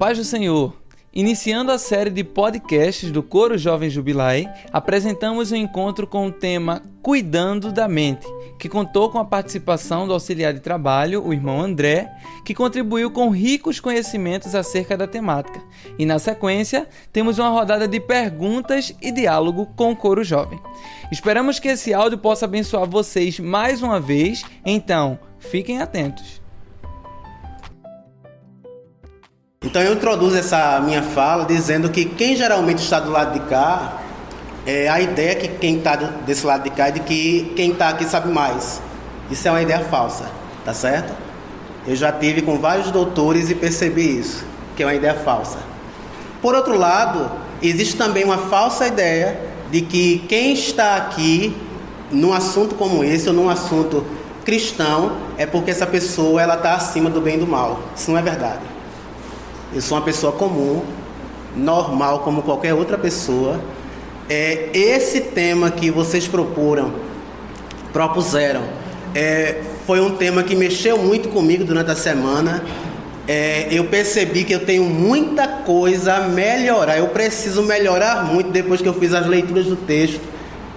paz do Senhor. Iniciando a série de podcasts do Coro Jovem Jubilai, apresentamos um encontro com o tema Cuidando da Mente, que contou com a participação do auxiliar de trabalho, o irmão André, que contribuiu com ricos conhecimentos acerca da temática. E na sequência, temos uma rodada de perguntas e diálogo com o Coro Jovem. Esperamos que esse áudio possa abençoar vocês mais uma vez, então fiquem atentos. Então eu introduzo essa minha fala dizendo que quem geralmente está do lado de cá, é, a ideia que quem está desse lado de cá é de que quem está aqui sabe mais. Isso é uma ideia falsa, tá certo? Eu já tive com vários doutores e percebi isso, que é uma ideia falsa. Por outro lado, existe também uma falsa ideia de que quem está aqui num assunto como esse ou num assunto cristão é porque essa pessoa ela está acima do bem e do mal. Isso não é verdade. Eu sou uma pessoa comum, normal como qualquer outra pessoa. É, esse tema que vocês propuseram, é, foi um tema que mexeu muito comigo durante a semana. É, eu percebi que eu tenho muita coisa a melhorar. Eu preciso melhorar muito depois que eu fiz as leituras do texto,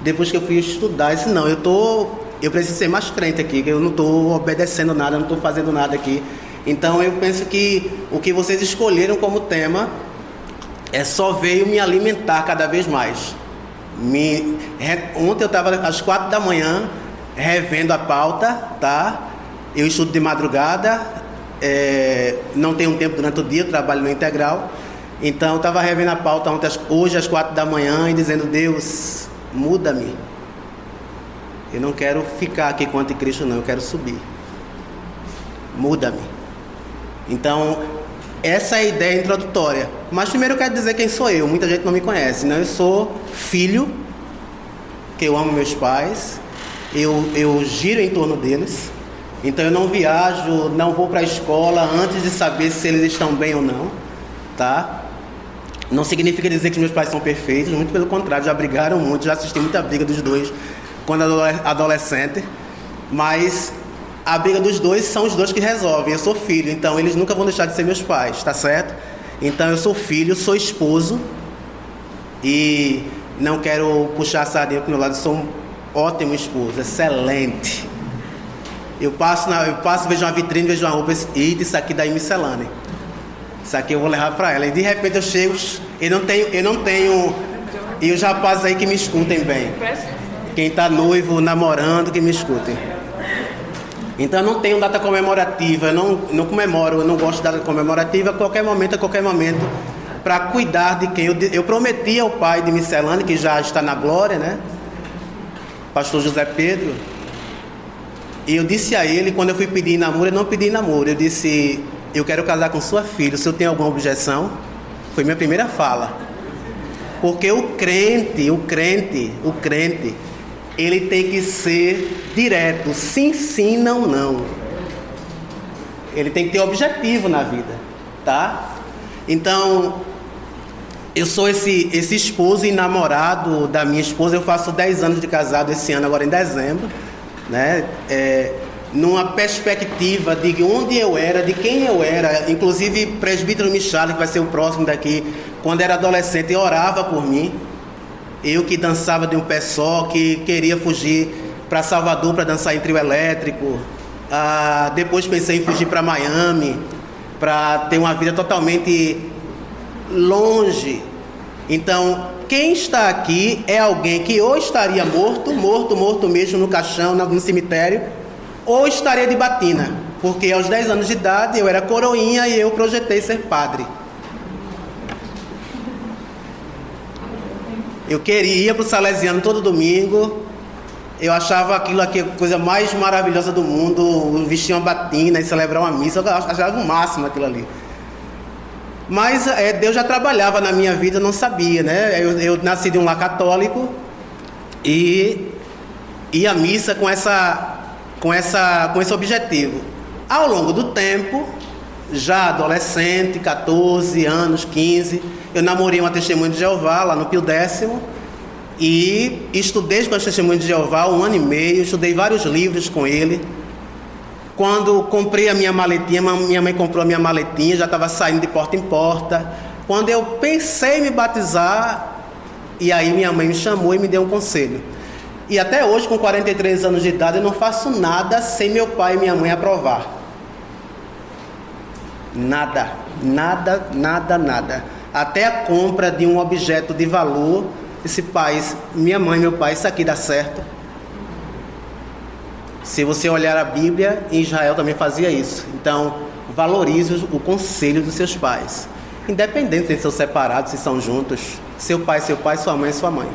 depois que eu fui estudar. Isso não, eu tô, eu preciso ser mais crente aqui, que eu não estou obedecendo nada, não estou fazendo nada aqui. Então eu penso que o que vocês escolheram como tema é só veio me alimentar cada vez mais. Me, ontem eu estava às quatro da manhã revendo a pauta, tá? Eu estudo de madrugada, é, não tenho tempo durante o dia, trabalho no integral. Então eu estava revendo a pauta ontem, hoje às quatro da manhã e dizendo, Deus, muda-me. Eu não quero ficar aqui com o anticristo não, eu quero subir. Muda-me. Então, essa é a ideia introdutória. Mas primeiro eu quero dizer quem sou eu. Muita gente não me conhece. Né? Eu sou filho, que eu amo meus pais. Eu, eu giro em torno deles. Então eu não viajo, não vou para a escola antes de saber se eles estão bem ou não. Tá? Não significa dizer que meus pais são perfeitos, muito pelo contrário, já brigaram muito, já assisti muita briga dos dois quando adolescente. Mas a briga dos dois são os dois que resolvem. Eu sou filho, então eles nunca vão deixar de ser meus pais, tá certo? Então eu sou filho, sou esposo e não quero puxar a sardinha pro meu lado, sou um ótimo esposo, excelente. Eu passo, na, eu passo, vejo uma vitrine, vejo uma roupa, e isso aqui daí miscelânea. Isso aqui eu vou levar para ela. E de repente eu chego, eu não tenho, eu não tenho, e os rapazes aí que me escutem bem. Quem está noivo, namorando, que me escutem. Então eu não tenho data comemorativa, não, não comemoro, eu não gosto de data comemorativa, a qualquer momento, a qualquer momento, para cuidar de quem. Eu, eu prometi ao pai de Miscelânea, que já está na glória, né? Pastor José Pedro. E eu disse a ele, quando eu fui pedir namoro, eu não pedi namoro, eu disse, eu quero casar com sua filha, se eu tenho alguma objeção, foi minha primeira fala. Porque o crente, o crente, o crente, ele tem que ser direto, sim, sim, não, não. Ele tem que ter objetivo na vida, tá? Então, eu sou esse, esse esposo e namorado da minha esposa, eu faço 10 anos de casado esse ano, agora em dezembro, né? É, numa perspectiva de onde eu era, de quem eu era, inclusive presbítero Michale, que vai ser o próximo daqui, quando era adolescente, orava por mim, eu que dançava de um pé só, que queria fugir para Salvador para dançar em trio elétrico. Ah, depois pensei em fugir para Miami, para ter uma vida totalmente longe. Então, quem está aqui é alguém que ou estaria morto, morto, morto mesmo no caixão, no cemitério, ou estaria de batina, porque aos 10 anos de idade eu era coroinha e eu projetei ser padre. Eu queria ir para o Salesiano todo domingo. Eu achava aquilo aqui a coisa mais maravilhosa do mundo, vestir uma batina e celebrar uma missa. Eu achava o máximo aquilo ali. Mas é, Deus já trabalhava na minha vida, eu não sabia, né? Eu, eu nasci de um lar católico e ia à missa com, essa, com, essa, com esse objetivo. Ao longo do tempo, já adolescente, 14 anos, 15, eu namorei uma testemunha de Jeová lá no Pio Décimo e estudei com a testemunha de Jeová um ano e meio, estudei vários livros com ele. Quando comprei a minha maletinha, minha mãe comprou a minha maletinha, já estava saindo de porta em porta. Quando eu pensei em me batizar, e aí minha mãe me chamou e me deu um conselho. E até hoje, com 43 anos de idade, eu não faço nada sem meu pai e minha mãe aprovar. Nada, nada, nada, nada. Até a compra de um objeto de valor, esse pai, minha mãe, meu pai, isso aqui dá certo. Se você olhar a Bíblia, Israel também fazia isso. Então, valorize o conselho dos seus pais. Independente se são separados, se são juntos. Seu pai, seu pai, sua mãe, sua mãe.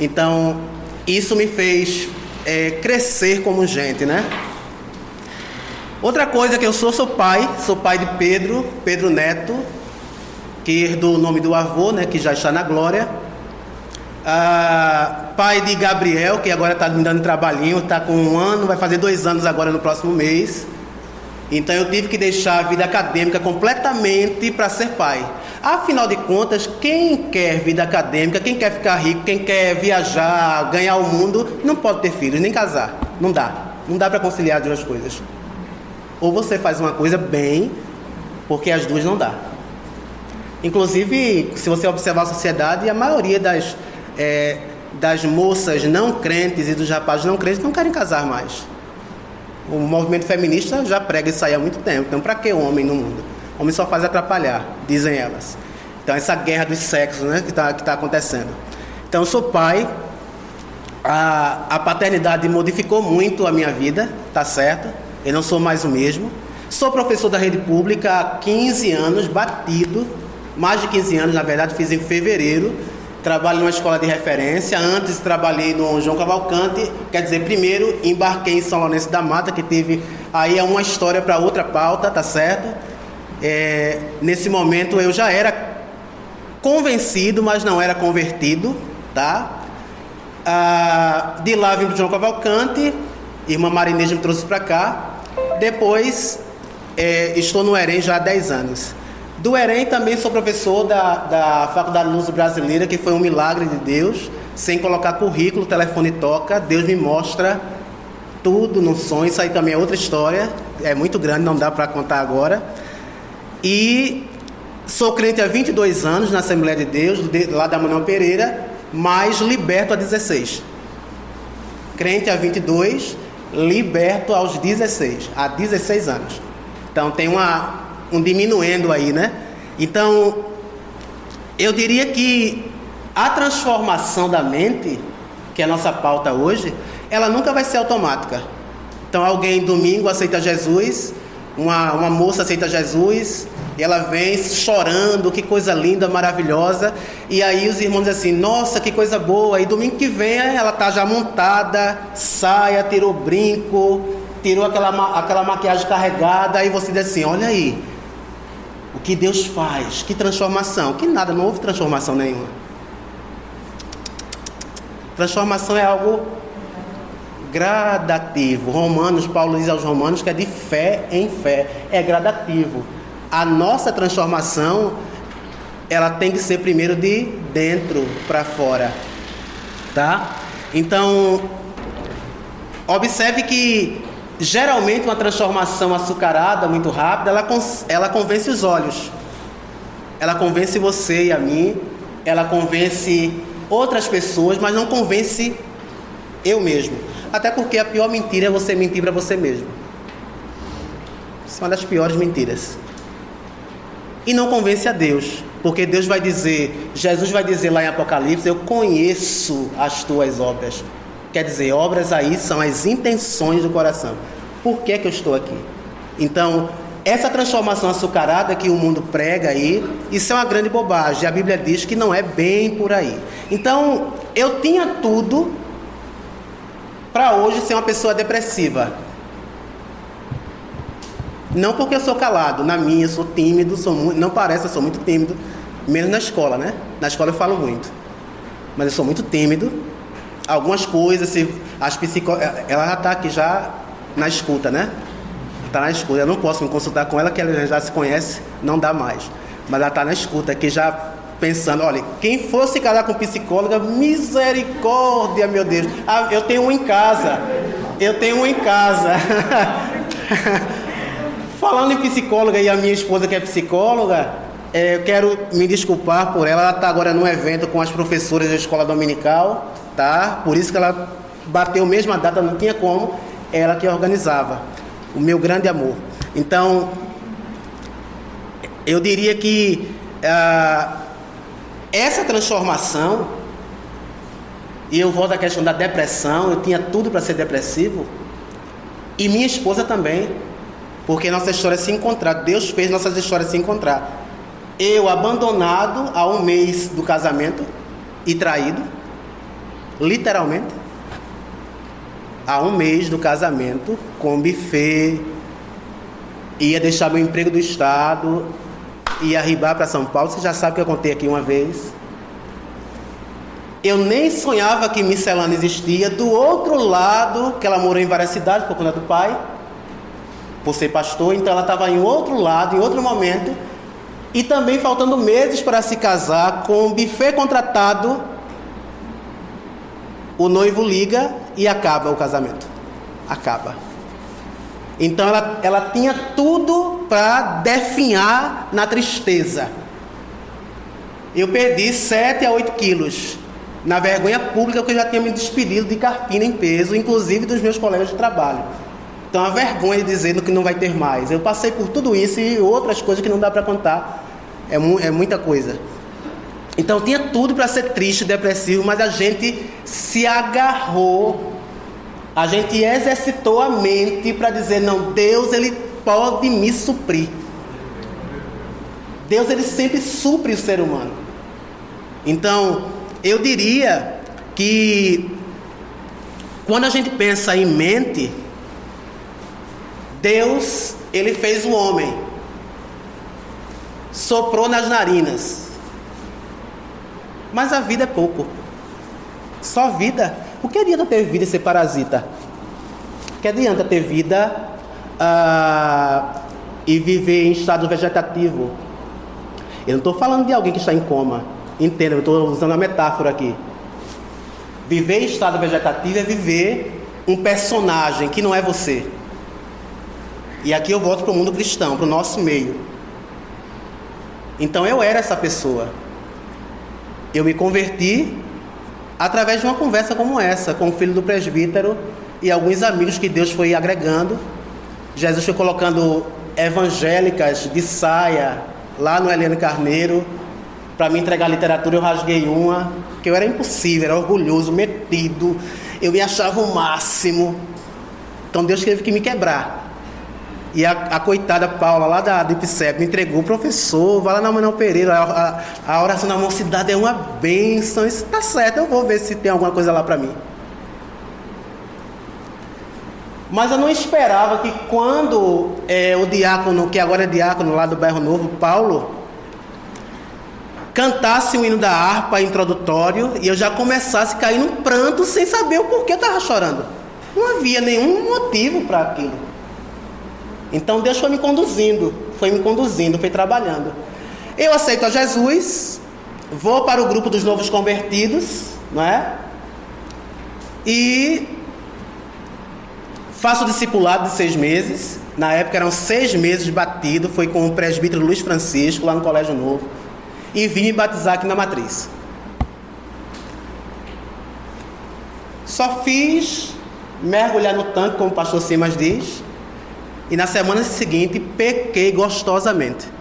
Então, isso me fez é, crescer como gente, né? Outra coisa que eu sou, sou pai, sou pai de Pedro, Pedro Neto, que herdou o nome do avô, né, que já está na glória. Ah, pai de Gabriel, que agora está me dando trabalhinho, está com um ano, vai fazer dois anos agora no próximo mês. Então eu tive que deixar a vida acadêmica completamente para ser pai. Afinal de contas, quem quer vida acadêmica, quem quer ficar rico, quem quer viajar, ganhar o mundo, não pode ter filhos, nem casar. Não dá. Não dá para conciliar as duas coisas. Ou você faz uma coisa bem, porque as duas não dá. Inclusive, se você observar a sociedade, a maioria das, é, das moças não crentes e dos rapazes não crentes não querem casar mais. O movimento feminista já prega isso aí há muito tempo. Então, para que homem no mundo? O homem só faz atrapalhar, dizem elas. Então, essa guerra dos sexos né, que está que tá acontecendo. Então, eu sou pai. A, a paternidade modificou muito a minha vida, tá certo? Eu não sou mais o mesmo. Sou professor da rede pública há 15 anos, batido. Mais de 15 anos, na verdade, fiz em fevereiro trabalho numa escola de referência. Antes trabalhei no João Cavalcante, quer dizer, primeiro embarquei em São Lourenço da Mata, que teve aí é uma história para outra pauta, tá certo? É, nesse momento eu já era convencido, mas não era convertido, tá? Ah, de lá vim para João Cavalcante, irmã Marinês me trouxe para cá. Depois é, estou no Erem já há 10 anos. Do EREM também sou professor da, da Faculdade Luz Brasileira, que foi um milagre de Deus. Sem colocar currículo, telefone toca, Deus me mostra tudo no sonho. Isso aí também é outra história, é muito grande, não dá para contar agora. E sou crente há 22 anos na Assembleia de Deus, lá da Manuel Pereira, mas liberto há 16. Crente há 22, liberto aos 16, há 16 anos. Então tem uma, um diminuendo aí, né? Então, eu diria que a transformação da mente, que é a nossa pauta hoje, ela nunca vai ser automática. Então, alguém domingo aceita Jesus, uma, uma moça aceita Jesus, e ela vem chorando, que coisa linda, maravilhosa. E aí os irmãos dizem assim, nossa, que coisa boa. E domingo que vem ela tá já montada, saia, tirou brinco, tirou aquela, aquela maquiagem carregada. Aí você diz assim, olha aí, o que Deus faz, que transformação, que nada, não houve transformação nenhuma. Transformação é algo gradativo. Romanos, Paulo diz aos Romanos que é de fé em fé, é gradativo. A nossa transformação, ela tem que ser primeiro de dentro para fora, tá? Então, observe que Geralmente, uma transformação açucarada, muito rápida, ela, ela convence os olhos. Ela convence você e a mim, ela convence outras pessoas, mas não convence eu mesmo. Até porque a pior mentira é você mentir para você mesmo. Isso é uma das piores mentiras. E não convence a Deus, porque Deus vai dizer, Jesus vai dizer lá em Apocalipse: Eu conheço as tuas obras. Quer dizer, obras aí são as intenções do coração. Por que, que eu estou aqui? Então, essa transformação açucarada que o mundo prega aí, isso é uma grande bobagem. A Bíblia diz que não é bem por aí. Então, eu tinha tudo para hoje ser uma pessoa depressiva. Não porque eu sou calado, na minha sou tímido, sou muito, não parece, eu sou muito tímido, menos na escola, né? Na escola eu falo muito. Mas eu sou muito tímido, algumas coisas, se as psicólogas, ela já está aqui já na escuta, né? Está na escuta. Eu não posso me consultar com ela, que ela já se conhece, não dá mais. Mas ela está na escuta aqui já pensando, olha, quem fosse casar com psicóloga, misericórdia, meu Deus. Ah, eu tenho um em casa. Eu tenho um em casa. Falando em psicóloga e a minha esposa que é psicóloga, é, eu quero me desculpar por ela. Ela está agora num evento com as professoras da escola dominical, tá? Por isso que ela bateu a mesma data, não tinha como. Ela que organizava. O meu grande amor. Então, eu diria que ah, essa transformação, e eu volto à questão da depressão, eu tinha tudo para ser depressivo, e minha esposa também, porque nossa história se encontrar, Deus fez nossas histórias se encontrar. Eu abandonado há um mês do casamento e traído, literalmente, há um mês do casamento, com buffet, ia deixar meu emprego do Estado, ia arribar para São Paulo. Você já sabe que eu contei aqui uma vez. Eu nem sonhava que Miscelânea existia. Do outro lado, que ela morou em várias cidades por conta do pai, por ser pastor, então ela estava em outro lado, em outro momento. E também faltando meses para se casar, com um buffet contratado, o noivo liga e acaba o casamento. Acaba. Então ela, ela tinha tudo para definhar na tristeza. Eu perdi 7 a 8 quilos na vergonha pública que eu já tinha me despedido de carpina em peso, inclusive dos meus colegas de trabalho. Então a vergonha de dizendo que não vai ter mais. Eu passei por tudo isso e outras coisas que não dá para contar. É, mu é muita coisa. Então tinha tudo para ser triste, depressivo, mas a gente se agarrou a gente exercitou a mente para dizer: não, Deus ele pode me suprir. Deus ele sempre supre o ser humano. Então, eu diria que quando a gente pensa em mente, Deus ele fez o homem, soprou nas narinas. Mas a vida é pouco. Só vida o que adianta ter vida e ser parasita? O que adianta ter vida uh, e viver em estado vegetativo? Eu não estou falando de alguém que está em coma. Entenda, eu estou usando a metáfora aqui. Viver em estado vegetativo é viver um personagem que não é você. E aqui eu volto para o mundo cristão, para o nosso meio. Então eu era essa pessoa. Eu me converti através de uma conversa como essa, com o filho do presbítero e alguns amigos que Deus foi agregando. Jesus foi colocando evangélicas de saia lá no Heleno Carneiro para me entregar literatura. Eu rasguei uma, que eu era impossível, era orgulhoso, metido, eu me achava o máximo. Então Deus teve que me quebrar. E a, a, coitada Paula, lá da, do entregou o professor, vai lá na Manuel Pereira, a, a, a oração da mocidade é uma bênção. Isso tá certo, eu vou ver se tem alguma coisa lá para mim. Mas eu não esperava que quando é, o diácono, que agora é diácono lá do Bairro Novo, Paulo, cantasse o hino da harpa introdutório e eu já começasse a cair num pranto sem saber o porquê eu estava chorando. Não havia nenhum motivo para aquilo. Então Deus foi me conduzindo, foi me conduzindo, foi trabalhando. Eu aceito a Jesus, vou para o grupo dos novos convertidos, não é? E faço discipulado de seis meses. Na época eram seis meses batido, foi com o presbítero Luiz Francisco, lá no Colégio Novo. E vim me batizar aqui na matriz. Só fiz mergulhar no tanque, como o pastor Simas diz, e na semana seguinte pequei gostosamente.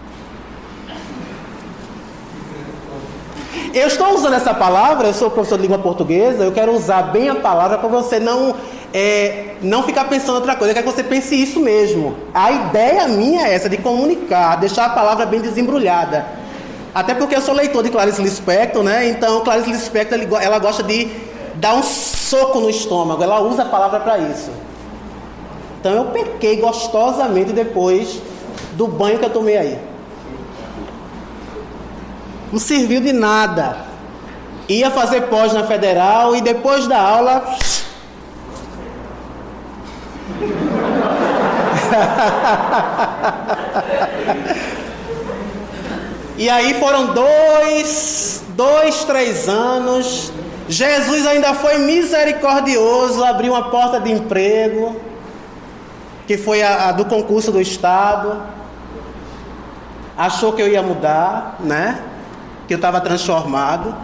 Eu estou usando essa palavra, eu sou professor de língua portuguesa, eu quero usar bem a palavra para você não, é, não ficar pensando outra coisa, eu quero que você pense isso mesmo. A ideia minha é essa, de comunicar, deixar a palavra bem desembrulhada. Até porque eu sou leitor de Clarice Lispector, né? Então Clarice Lispector ela gosta de dar um soco no estômago, ela usa a palavra para isso. Então eu pequei gostosamente depois do banho que eu tomei aí. Não serviu de nada. Ia fazer pós na federal e depois da aula. e aí foram dois, dois, três anos. Jesus ainda foi misericordioso, abriu uma porta de emprego. Que foi a, a do concurso do Estado. Achou que eu ia mudar, né? Que eu estava transformado.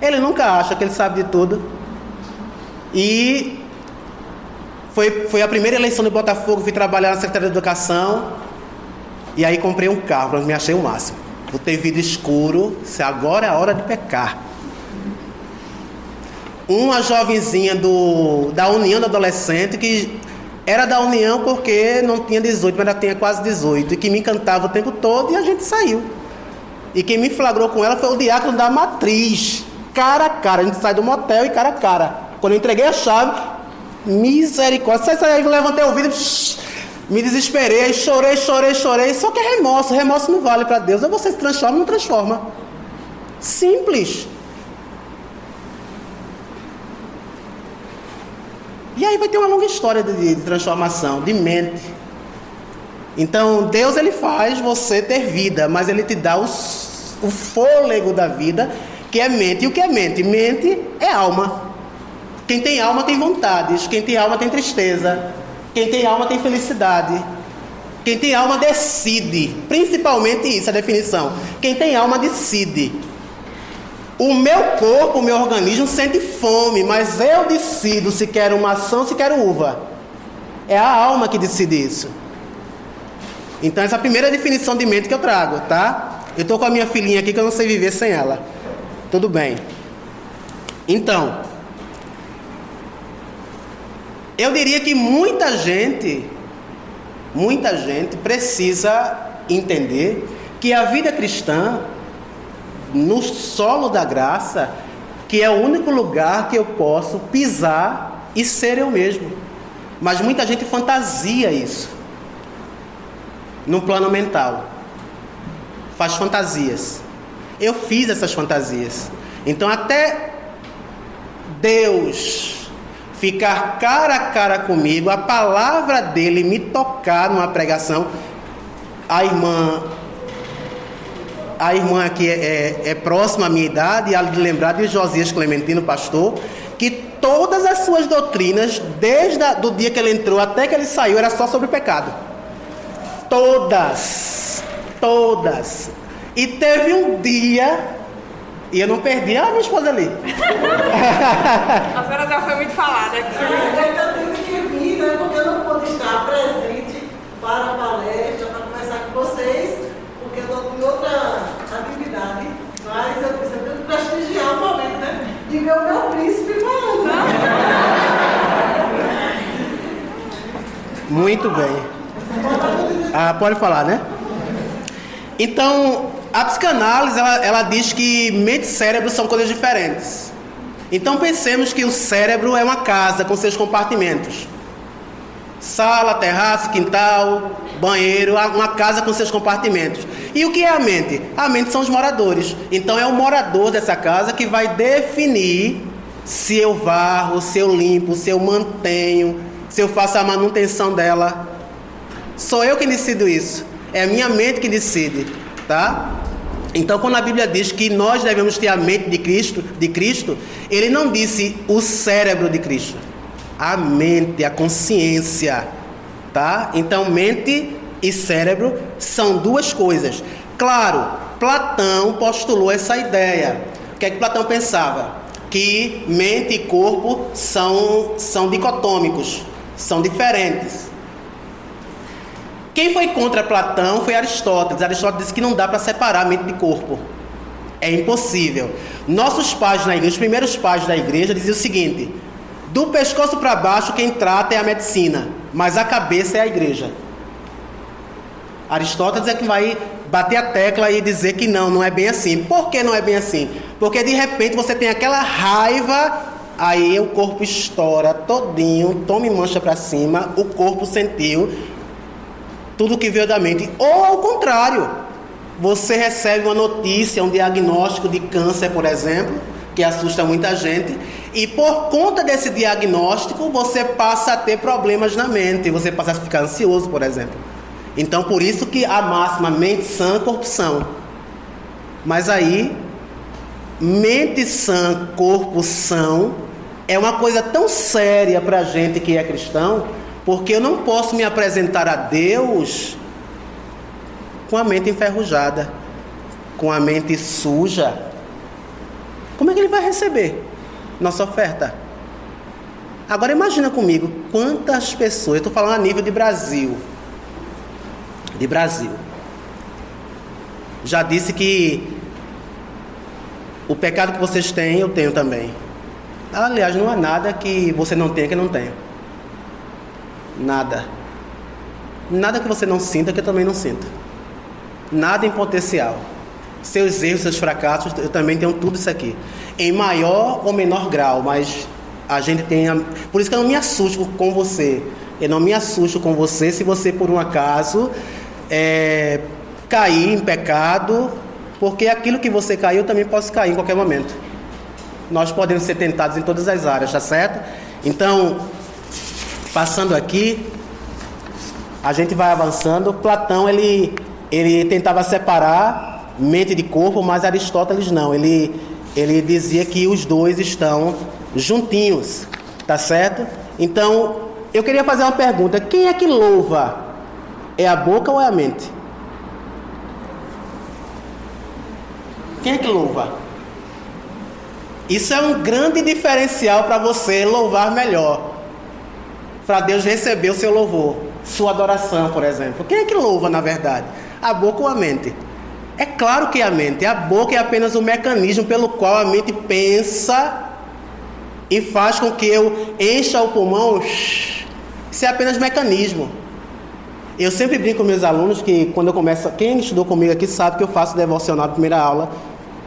Ele nunca acha que ele sabe de tudo. E foi, foi a primeira eleição do Botafogo, fui trabalhar na Secretaria de Educação. E aí comprei um carro, me achei o máximo. Vou ter vida escuro, se agora é a hora de pecar. Uma jovenzinha do, da União do Adolescente que era da União porque não tinha 18, mas ela tinha quase 18, e que me encantava o tempo todo e a gente saiu. E quem me flagrou com ela foi o diácono da matriz, cara a cara. A gente sai do motel e cara a cara. Quando eu entreguei a chave, misericórdia, sai, sai, levantei o vidro, me desesperei, chorei, chorei, chorei. Só que é remorso, remorso não vale para Deus. Ou você se transforma ou não transforma. Simples. E aí vai ter uma longa história de, de transformação, de mente. Então, Deus ele faz você ter vida, mas ele te dá os, o fôlego da vida, que é mente. E o que é mente? Mente é alma. Quem tem alma tem vontades, quem tem alma tem tristeza, quem tem alma tem felicidade. Quem tem alma decide, principalmente isso, a definição. Quem tem alma decide. O meu corpo, o meu organismo sente fome, mas eu decido se quero maçã ou se quero uva. É a alma que decide isso. Então, essa é a primeira definição de mente que eu trago, tá? Eu estou com a minha filhinha aqui que eu não sei viver sem ela. Tudo bem. Então, eu diria que muita gente, muita gente precisa entender que a vida cristã no solo da graça, que é o único lugar que eu posso pisar e ser eu mesmo. Mas muita gente fantasia isso no plano mental. Faz fantasias. Eu fiz essas fantasias. Então até Deus ficar cara a cara comigo, a palavra dele me tocar numa pregação, a irmã a irmã aqui é, é, é próxima à minha idade, ela de lembrar de Josias Clementino, pastor, que todas as suas doutrinas, desde o dia que ele entrou até que ele saiu, era só sobre pecado. Todas. Todas. E teve um dia, e eu não perdi, ah, minha esposa ali. a senhora já foi muito falada aqui. É, eu tive que vir, né, porque eu não pude estar presente para a palestra, para conversar com vocês porque eu estou em outra atividade, mas eu preciso prestigiar o momento, né? Ver o meu príncipe falando. Muito bem. Ah, pode falar, né? Então, a psicanálise ela, ela diz que mente e cérebro são coisas diferentes. Então pensemos que o cérebro é uma casa com seus compartimentos. Sala, terraço, quintal, banheiro, uma casa com seus compartimentos. E o que é a mente? A mente são os moradores. Então é o morador dessa casa que vai definir se eu varro, se eu limpo, se eu mantenho, se eu faço a manutenção dela. Sou eu que decido isso. É a minha mente que decide, tá? Então, quando a Bíblia diz que nós devemos ter a mente de Cristo, de Cristo, ele não disse o cérebro de Cristo. A mente, a consciência tá? Então, mente e cérebro são duas coisas. Claro, Platão postulou essa ideia. O que é que Platão pensava? Que mente e corpo são, são dicotômicos, são diferentes. Quem foi contra Platão foi Aristóteles. Aristóteles disse que não dá para separar mente de corpo. É impossível. Nossos pais na igreja, os primeiros pais da igreja, diziam o seguinte: do pescoço para baixo, quem trata é a medicina, mas a cabeça é a igreja. Aristóteles é que vai bater a tecla e dizer que não, não é bem assim. Por que não é bem assim? Porque de repente você tem aquela raiva, aí o corpo estoura todinho, tome mancha para cima, o corpo sentiu tudo que veio da mente. Ou ao contrário, você recebe uma notícia, um diagnóstico de câncer, por exemplo, que assusta muita gente. E por conta desse diagnóstico, você passa a ter problemas na mente, você passa a ficar ansioso, por exemplo. Então, por isso que a máxima mente sã, corpo são. Mas aí, mente sã, corpo são, é uma coisa tão séria para a gente que é cristão, Porque eu não posso me apresentar a Deus com a mente enferrujada, com a mente suja. Como é que ele vai receber nossa oferta? Agora imagina comigo quantas pessoas, eu estou falando a nível de Brasil. De Brasil. Já disse que o pecado que vocês têm, eu tenho também. Aliás, não há nada que você não tenha que eu não tenho. Nada. Nada que você não sinta que eu também não sinto. Nada em potencial. Seus erros, seus fracassos, eu também tenho tudo isso aqui. Em maior ou menor grau, mas a gente tem. A... Por isso que eu não me assusto com você. Eu não me assusto com você se você, por um acaso, é, cair em pecado, porque aquilo que você caiu, também posso cair em qualquer momento. Nós podemos ser tentados em todas as áreas, tá certo? Então, passando aqui, a gente vai avançando. Platão ele, ele tentava separar mente de corpo, mas Aristóteles não. Ele, ele dizia que os dois estão juntinhos, tá certo? Então, eu queria fazer uma pergunta: quem é que louva? É a boca ou é a mente? Quem é que louva? Isso é um grande diferencial para você louvar melhor. Para Deus receber o seu louvor, sua adoração, por exemplo. Quem é que louva na verdade? A boca ou a mente? É claro que é a mente. A boca é apenas o mecanismo pelo qual a mente pensa e faz com que eu encha o pulmão. Isso é apenas mecanismo. Eu sempre brinco com meus alunos que quando eu começo, quem estudou comigo aqui sabe que eu faço devocional na primeira aula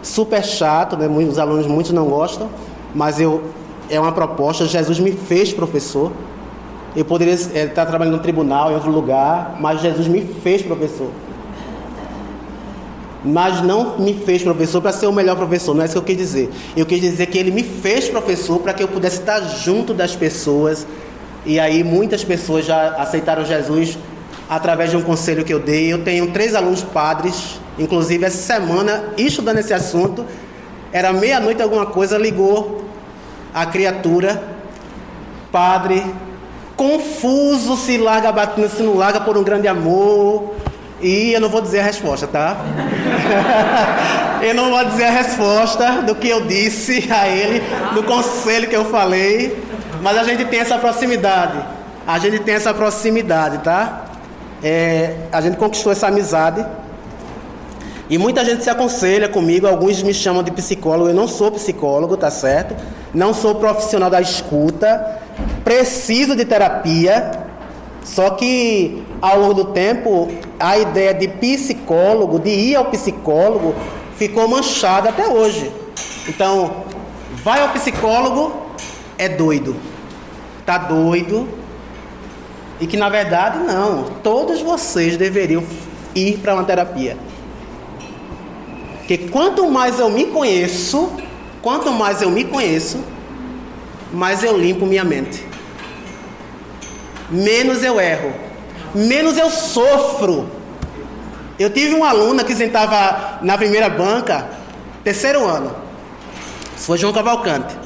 super chato, né? Alunos muitos não gostam, mas eu é uma proposta. Jesus me fez professor. Eu poderia é, estar trabalhando no tribunal, em outro lugar, mas Jesus me fez professor. Mas não me fez professor para ser o melhor professor, não é isso que eu quis dizer. Eu quis dizer que ele me fez professor para que eu pudesse estar junto das pessoas. E aí muitas pessoas já aceitaram Jesus através de um conselho que eu dei. Eu tenho três alunos padres Inclusive, essa semana, estudando esse assunto, era meia-noite alguma coisa, ligou a criatura, padre, confuso, se larga batendo, se não larga por um grande amor. E eu não vou dizer a resposta, tá? eu não vou dizer a resposta do que eu disse a ele, do conselho que eu falei, mas a gente tem essa proximidade. A gente tem essa proximidade, tá? É, a gente conquistou essa amizade. E muita gente se aconselha comigo, alguns me chamam de psicólogo, eu não sou psicólogo, tá certo? Não sou profissional da escuta, preciso de terapia, só que ao longo do tempo a ideia de psicólogo, de ir ao psicólogo, ficou manchada até hoje. Então, vai ao psicólogo, é doido. Tá doido. E que na verdade não, todos vocês deveriam ir para uma terapia. Porque quanto mais eu me conheço, quanto mais eu me conheço, mais eu limpo minha mente. Menos eu erro, menos eu sofro. Eu tive uma aluna que sentava na primeira banca, terceiro ano. Foi João Cavalcante.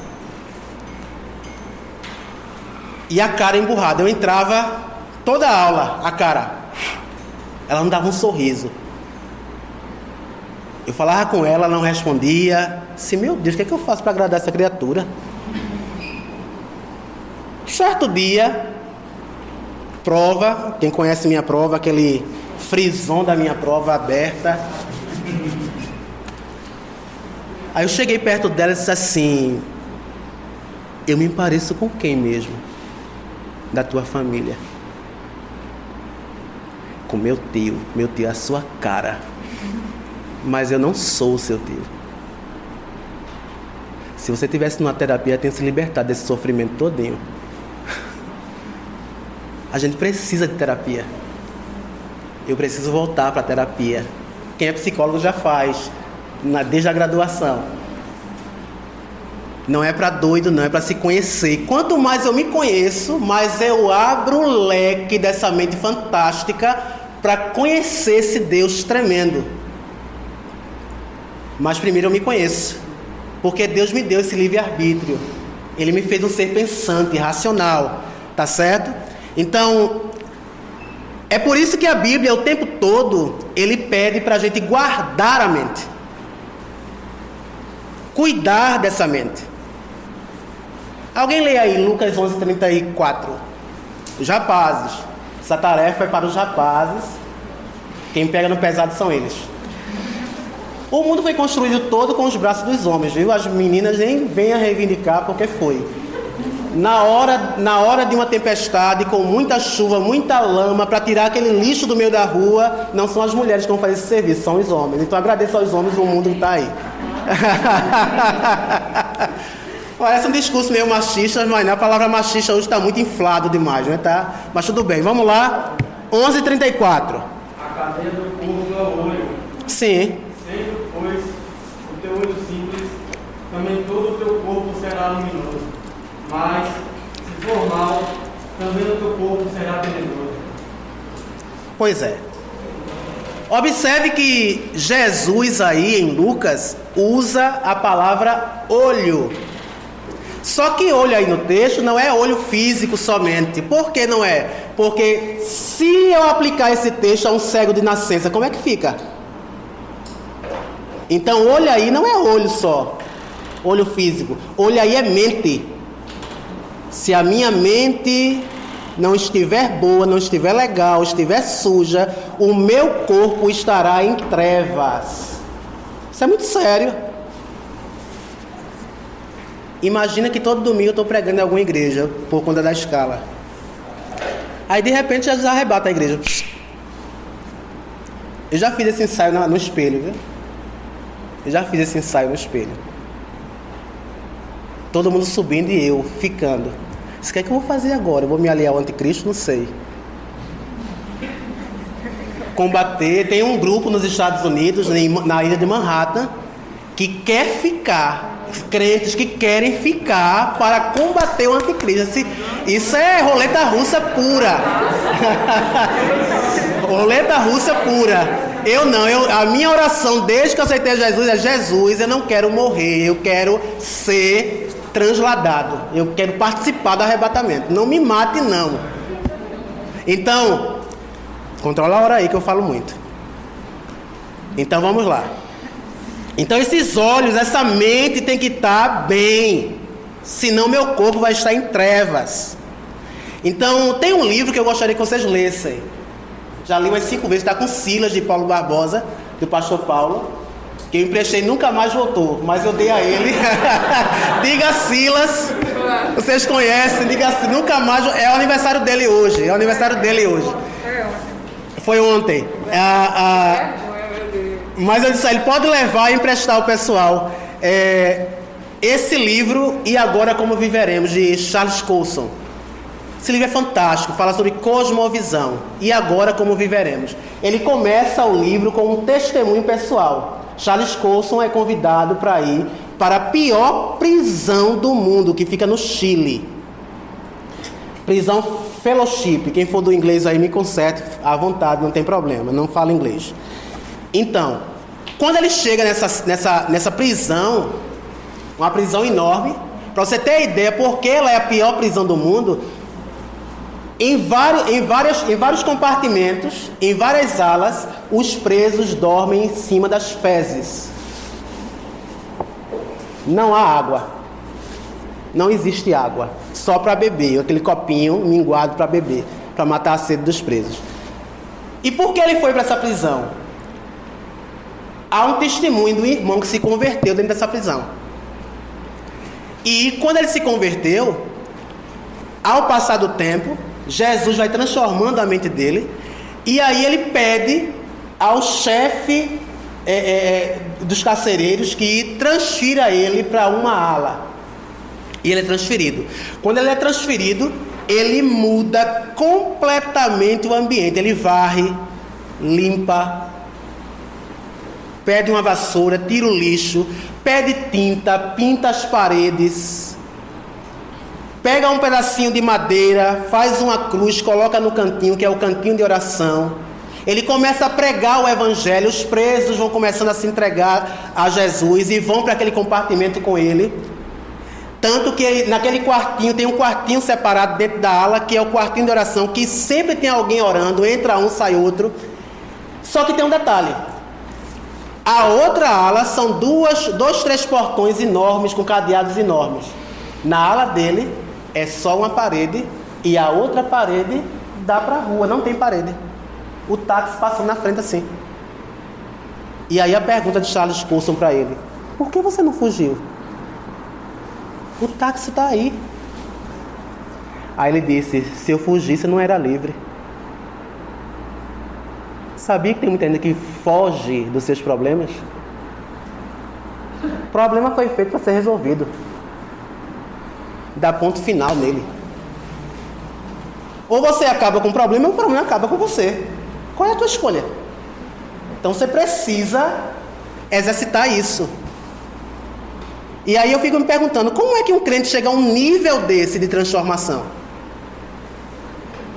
E a cara emburrada. Eu entrava toda a aula, a cara. Ela não dava um sorriso. Eu falava com ela, não respondia. Se meu Deus, o que, é que eu faço para agradar essa criatura? Certo dia, prova, quem conhece minha prova, aquele frison da minha prova aberta. Aí eu cheguei perto dela e disse assim: Eu me pareço com quem mesmo? Da tua família. Com meu tio, meu tio, a sua cara mas eu não sou o seu tio. Se você tivesse numa terapia, tem se libertado desse sofrimento todinho. A gente precisa de terapia. Eu preciso voltar para terapia. Quem é psicólogo já faz, desde a graduação. Não é para doido, não, é para se conhecer. Quanto mais eu me conheço, mais eu abro o leque dessa mente fantástica para conhecer esse Deus tremendo. Mas primeiro eu me conheço. Porque Deus me deu esse livre-arbítrio. Ele me fez um ser pensante, racional. Tá certo? Então, é por isso que a Bíblia, o tempo todo, ele pede para a gente guardar a mente. Cuidar dessa mente. Alguém lê aí Lucas 11, 34. Os rapazes. Essa tarefa é para os rapazes. Quem pega no pesado são eles. O mundo foi construído todo com os braços dos homens, viu? As meninas nem venham reivindicar porque foi. Na hora, na hora de uma tempestade, com muita chuva, muita lama, para tirar aquele lixo do meio da rua, não são as mulheres que vão fazer esse serviço, são os homens. Então agradeço aos homens o mundo que está aí. Parece um discurso meio machista, mas a palavra machista hoje está muito inflado demais, né? Tá? Mas tudo bem, vamos lá. 11h34. A cadeia do corpo é o olho. Sim. Sendo, pois, o teu olho simples, também todo o teu corpo será luminoso. Mas, se for mal, também o teu corpo será tenebroso. Pois é. Observe que Jesus aí em Lucas usa a palavra olho. Só que olho aí no texto não é olho físico somente. Por que não é? Porque se eu aplicar esse texto a um cego de nascença, como é que fica? Então, olho aí não é olho só, olho físico. Olho aí é mente. Se a minha mente não estiver boa, não estiver legal, estiver suja, o meu corpo estará em trevas. Isso é muito sério. Imagina que todo domingo eu estou pregando em alguma igreja por conta da escala. Aí de repente Jesus arrebata a igreja. Eu já fiz esse ensaio no espelho, viu? Eu já fiz esse ensaio no espelho. Todo mundo subindo e eu ficando. Você quer que eu vou fazer agora? Eu vou me aliar ao anticristo? Não sei. Combater. Tem um grupo nos Estados Unidos, na ilha de Manhattan, que quer ficar crentes que querem ficar para combater o anticristo. Isso é roleta russa pura. roleta russa pura. Eu não, eu, a minha oração desde que eu aceitei Jesus é Jesus, eu não quero morrer, eu quero ser transladado. Eu quero participar do arrebatamento. Não me mate não. Então, controla a hora aí que eu falo muito. Então vamos lá. Então esses olhos, essa mente tem que estar bem, senão meu corpo vai estar em trevas. Então tem um livro que eu gostaria que vocês lessem. Já li umas cinco vezes, está com Silas de Paulo Barbosa, do pastor Paulo, que eu emprestei nunca mais voltou, mas eu dei a ele. diga Silas, vocês conhecem, diga nunca mais. É o aniversário dele hoje, é o aniversário dele hoje. Foi ontem. A, a, mas eu disse, ele pode levar e emprestar ao pessoal é, esse livro e agora como viveremos de Charles Coulson. Esse livro é fantástico, fala sobre cosmovisão e agora como viveremos. Ele começa o livro com um testemunho pessoal. Charles Coulson é convidado para ir para a pior prisão do mundo, que fica no Chile. Prisão Fellowship. Quem for do inglês aí me conserte à vontade, não tem problema, não fala inglês. Então, quando ele chega nessa, nessa, nessa prisão, uma prisão enorme, para você ter ideia porque ela é a pior prisão do mundo, em vários, em, várias, em vários compartimentos, em várias alas, os presos dormem em cima das fezes. Não há água. Não existe água. Só para beber. Aquele copinho minguado para beber. Para matar a sede dos presos. E por que ele foi para essa prisão? Há um testemunho do irmão que se converteu dentro dessa prisão. E quando ele se converteu, ao passar do tempo, Jesus vai transformando a mente dele, e aí ele pede ao chefe é, é, é dos carcereiros que transfira ele para uma ala. E ele é transferido. Quando ele é transferido, ele muda completamente o ambiente. Ele varre, limpa, pede uma vassoura, tira o lixo, pede tinta, pinta as paredes, pega um pedacinho de madeira, faz uma cruz, coloca no cantinho, que é o cantinho de oração. Ele começa a pregar o evangelho, os presos vão começando a se entregar a Jesus e vão para aquele compartimento com ele. Tanto que naquele quartinho, tem um quartinho separado dentro da ala, que é o quartinho de oração, que sempre tem alguém orando, entra um, sai outro. Só que tem um detalhe. A outra ala são duas, dois, três portões enormes, com cadeados enormes. Na ala dele é só uma parede e a outra parede dá para a rua, não tem parede. O táxi passando na frente assim. E aí a pergunta de Charles Coulson para ele: Por que você não fugiu? O táxi está aí. Aí ele disse: Se eu fugisse, não era livre. Sabia que tem muita gente que foge dos seus problemas? O problema foi feito para ser resolvido. Dá ponto final nele. Ou você acaba com o problema, ou o problema acaba com você. Qual é a tua escolha? Então você precisa exercitar isso. E aí eu fico me perguntando, como é que um crente chega a um nível desse de transformação?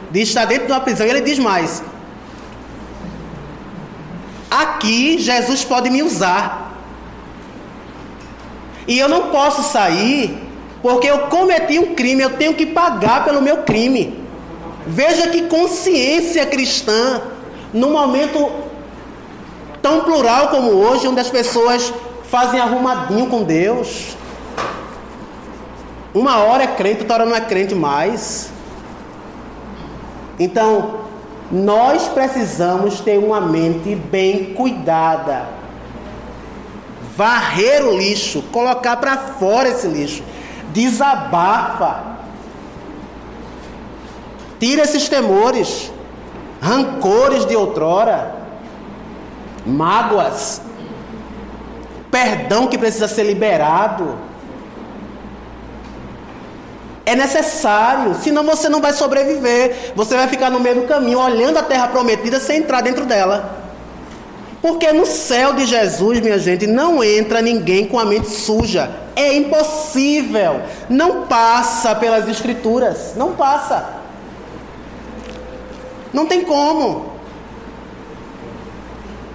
De estar dentro de uma prisão, e ele diz mais: Aqui Jesus pode me usar. E eu não posso sair porque eu cometi um crime, eu tenho que pagar pelo meu crime. Veja que consciência cristã, num momento tão plural como hoje, onde as pessoas fazem arrumadinho com Deus. Uma hora é crente, outra hora não é crente mais. Então, nós precisamos ter uma mente bem cuidada. Varrer o lixo, colocar para fora esse lixo. Desabafa. Tira esses temores, rancores de outrora, mágoas, perdão que precisa ser liberado. É necessário, senão você não vai sobreviver. Você vai ficar no meio do caminho, olhando a terra prometida sem entrar dentro dela. Porque no céu de Jesus, minha gente, não entra ninguém com a mente suja. É impossível. Não passa pelas escrituras. Não passa. Não tem como.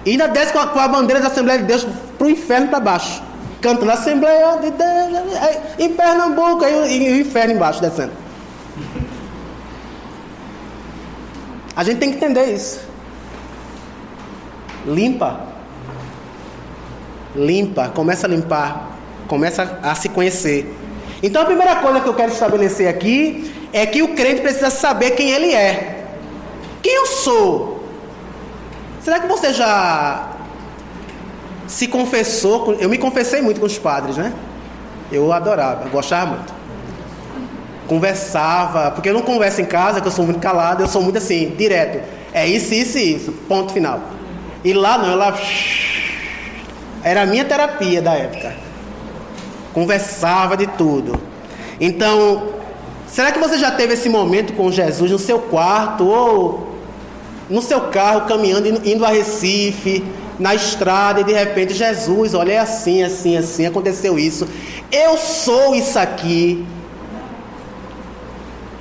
E ainda desce com a, com a bandeira da Assembleia de Deus para o inferno para baixo. Canta na Assembleia de Deus, em Pernambuco, e o inferno embaixo descendo. A gente tem que entender isso. Limpa. Limpa, começa a limpar, começa a se conhecer. Então a primeira coisa que eu quero estabelecer aqui é que o crente precisa saber quem ele é. Quem eu sou? Será que você já se confessou? Eu me confessei muito com os padres, né? Eu adorava, eu gostava muito. Conversava, porque eu não converso em casa, que eu sou muito calado, eu sou muito assim, direto. É isso, isso e isso, ponto final. E lá não, ela era a minha terapia da época. Conversava de tudo. Então, será que você já teve esse momento com Jesus no seu quarto ou no seu carro caminhando, indo a Recife, na estrada, e de repente, Jesus, olha, é assim, assim, assim, aconteceu isso. Eu sou isso aqui.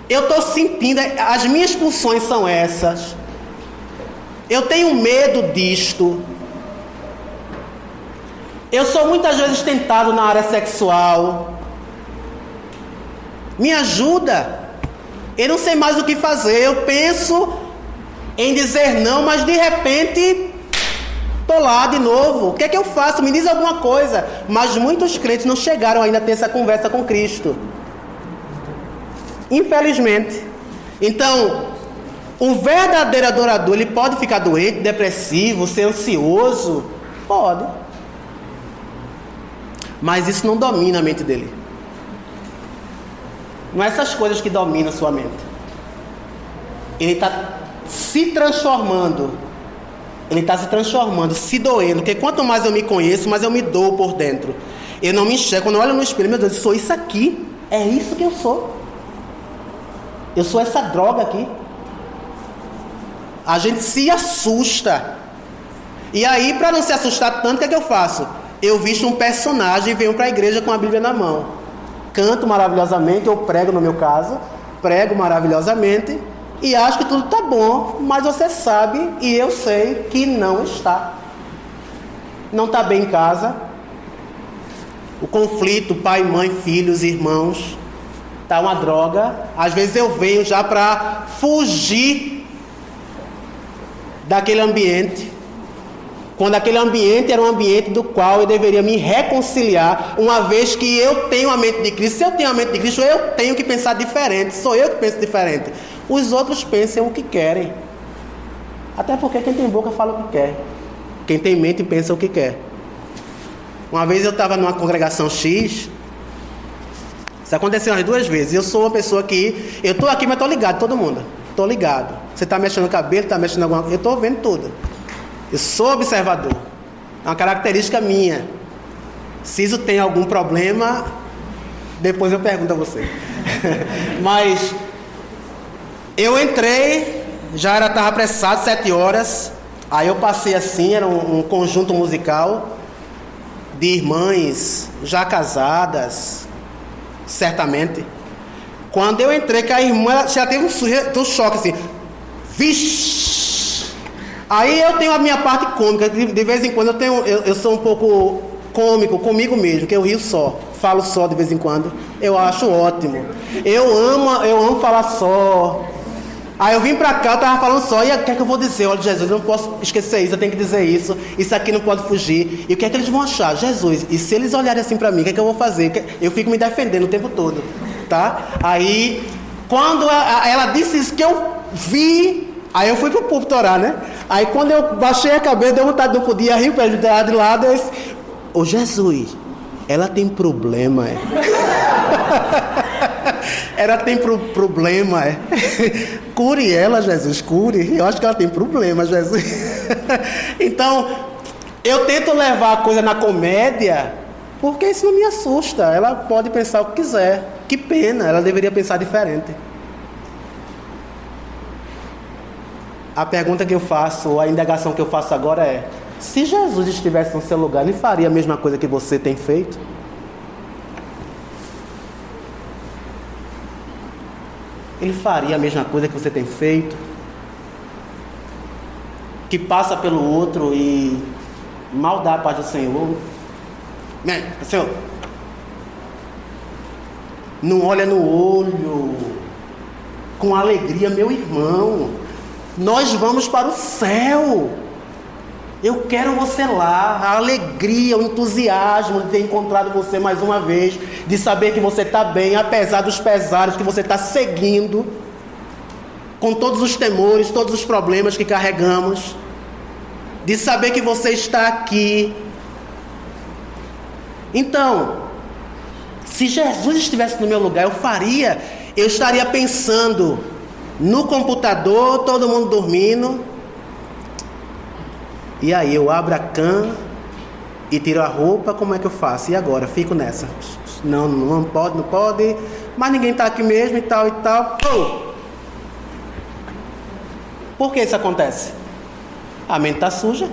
Eu estou sentindo, as minhas pulsões são essas. Eu tenho medo disto. Eu sou muitas vezes tentado na área sexual. Me ajuda. Eu não sei mais o que fazer. Eu penso em dizer não, mas de repente estou lá de novo. O que é que eu faço? Me diz alguma coisa. Mas muitos crentes não chegaram ainda a ter essa conversa com Cristo. Infelizmente. Então, o verdadeiro adorador, ele pode ficar doente, depressivo, ser ansioso? Pode. Mas isso não domina a mente dele. Não é essas coisas que dominam a sua mente. Ele está se transformando. Ele está se transformando, se doendo. Porque quanto mais eu me conheço, mais eu me dou por dentro. Eu não me enxergo. Quando eu olho no espelho, meu Deus, eu sou isso aqui. É isso que eu sou. Eu sou essa droga aqui. A gente se assusta. E aí, para não se assustar tanto, o que, é que eu faço? Eu visto um personagem e venho para a igreja com a Bíblia na mão. Canto maravilhosamente, ou prego no meu caso, prego maravilhosamente e acho que tudo está bom, mas você sabe e eu sei que não está. Não está bem em casa. o conflito, pai, mãe, filhos, irmãos, tá uma droga. Às vezes eu venho já para fugir daquele ambiente. Quando aquele ambiente era um ambiente do qual eu deveria me reconciliar, uma vez que eu tenho a mente de Cristo. Se eu tenho a mente de Cristo, eu tenho que pensar diferente. Sou eu que penso diferente. Os outros pensam o que querem. Até porque quem tem boca fala o que quer. Quem tem mente pensa o que quer. Uma vez eu estava numa congregação X. Isso aconteceu umas duas vezes. Eu sou uma pessoa que. Eu estou aqui, mas estou ligado, todo mundo. Estou ligado. Você está mexendo no cabelo, está mexendo alguma coisa. Eu estou vendo tudo. Eu sou observador. É uma característica minha. Se isso tem algum problema, depois eu pergunto a você. Mas eu entrei, já era estava apressado, sete horas. Aí eu passei assim, era um, um conjunto musical de irmãs já casadas, certamente. Quando eu entrei, que a irmã já teve um, um choque assim, vixe! Aí eu tenho a minha parte cômica, de, de vez em quando eu tenho, eu, eu, sou um pouco cômico comigo mesmo, que eu rio só, falo só de vez em quando. Eu acho ótimo. Eu amo, eu amo falar só. Aí eu vim pra cá, eu tava falando só, e o que é que eu vou dizer? Olha, Jesus, eu não posso esquecer isso, eu tenho que dizer isso, isso aqui não pode fugir. E o que é que eles vão achar? Jesus, e se eles olharem assim pra mim, o que é que eu vou fazer? Eu fico me defendendo o tempo todo, tá? Aí, quando ela disse isso, que eu vi Aí eu fui pro púlpito orar, né? Aí quando eu baixei a cabeça, deu vontade, não podia rir, para ajudar de lado. Eu disse, Ô Jesus, ela tem problema, é? ela tem pro problema, é? Cure ela, Jesus, cure. Eu acho que ela tem problema, Jesus. então, eu tento levar a coisa na comédia, porque isso não me assusta. Ela pode pensar o que quiser. Que pena, ela deveria pensar diferente. a pergunta que eu faço, a indagação que eu faço agora é: se Jesus estivesse no seu lugar, ele faria a mesma coisa que você tem feito? Ele faria a mesma coisa que você tem feito? Que passa pelo outro e mal dá a paz do Senhor? Né, Senhor, não olha no olho com alegria, meu irmão. Nós vamos para o céu. Eu quero você lá, a alegria, o entusiasmo de ter encontrado você mais uma vez, de saber que você está bem, apesar dos pesares que você está seguindo, com todos os temores, todos os problemas que carregamos, de saber que você está aqui. Então, se Jesus estivesse no meu lugar, eu faria, eu estaria pensando, no computador, todo mundo dormindo. E aí eu abro a cama e tiro a roupa, como é que eu faço? E agora? Fico nessa. Não, não pode, não pode. Mas ninguém está aqui mesmo e tal e tal. Por que isso acontece? A mente está suja.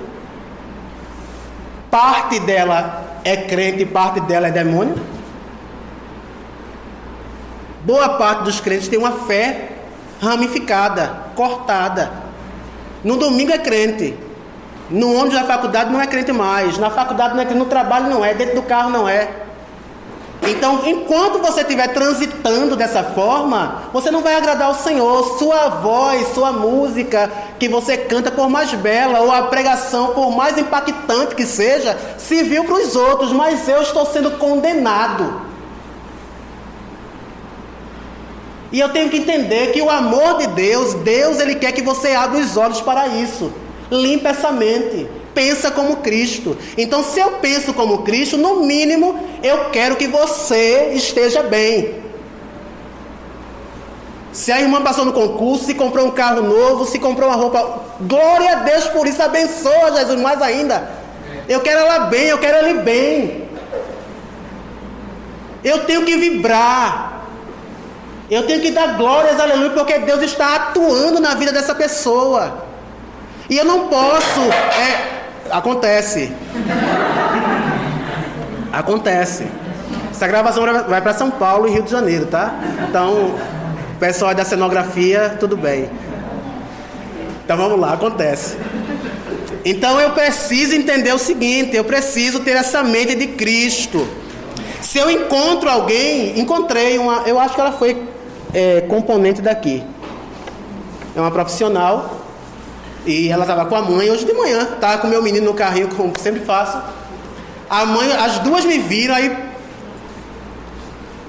Parte dela é crente, parte dela é demônio. Boa parte dos crentes tem uma fé ramificada, cortada. No domingo é crente. No ônibus da faculdade não é crente mais. Na faculdade não é crente. No trabalho não é. Dentro do carro não é. Então, enquanto você estiver transitando dessa forma, você não vai agradar ao Senhor. Sua voz, sua música que você canta, por mais bela, ou a pregação, por mais impactante que seja, serviu para os outros, mas eu estou sendo condenado. E eu tenho que entender que o amor de Deus, Deus ele quer que você abra os olhos para isso. Limpa essa mente. Pensa como Cristo. Então, se eu penso como Cristo, no mínimo, eu quero que você esteja bem. Se a irmã passou no concurso, se comprou um carro novo, se comprou uma roupa, glória a Deus por isso, abençoa Jesus mais ainda. Eu quero ela bem, eu quero ele bem. Eu tenho que vibrar. Eu tenho que dar glórias, aleluia, porque Deus está atuando na vida dessa pessoa. E eu não posso. É, acontece. Acontece. Essa gravação vai para São Paulo e Rio de Janeiro, tá? Então, pessoal da cenografia, tudo bem. Então vamos lá, acontece. Então eu preciso entender o seguinte: eu preciso ter essa mente de Cristo. Se eu encontro alguém, encontrei uma, eu acho que ela foi é, componente daqui. É uma profissional e ela estava com a mãe hoje de manhã, estava com meu menino no carrinho, como sempre faço. A mãe, as duas me viram, aí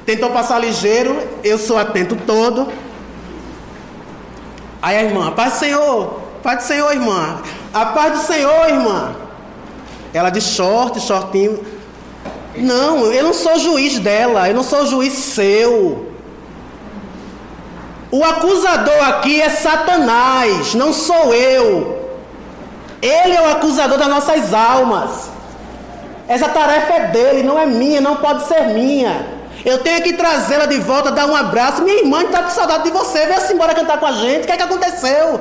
tentou passar ligeiro, eu sou atento todo. Aí a irmã, paz do Senhor, paz do Senhor, irmã. A paz do Senhor, irmã. Ela de short, shortinho. Não, eu não sou juiz dela, eu não sou juiz seu. O acusador aqui é Satanás, não sou eu. Ele é o acusador das nossas almas. Essa tarefa é dele, não é minha, não pode ser minha. Eu tenho que trazê-la de volta, dar um abraço. Minha irmã está com saudade de você, vem-se embora cantar com a gente. O que é que aconteceu?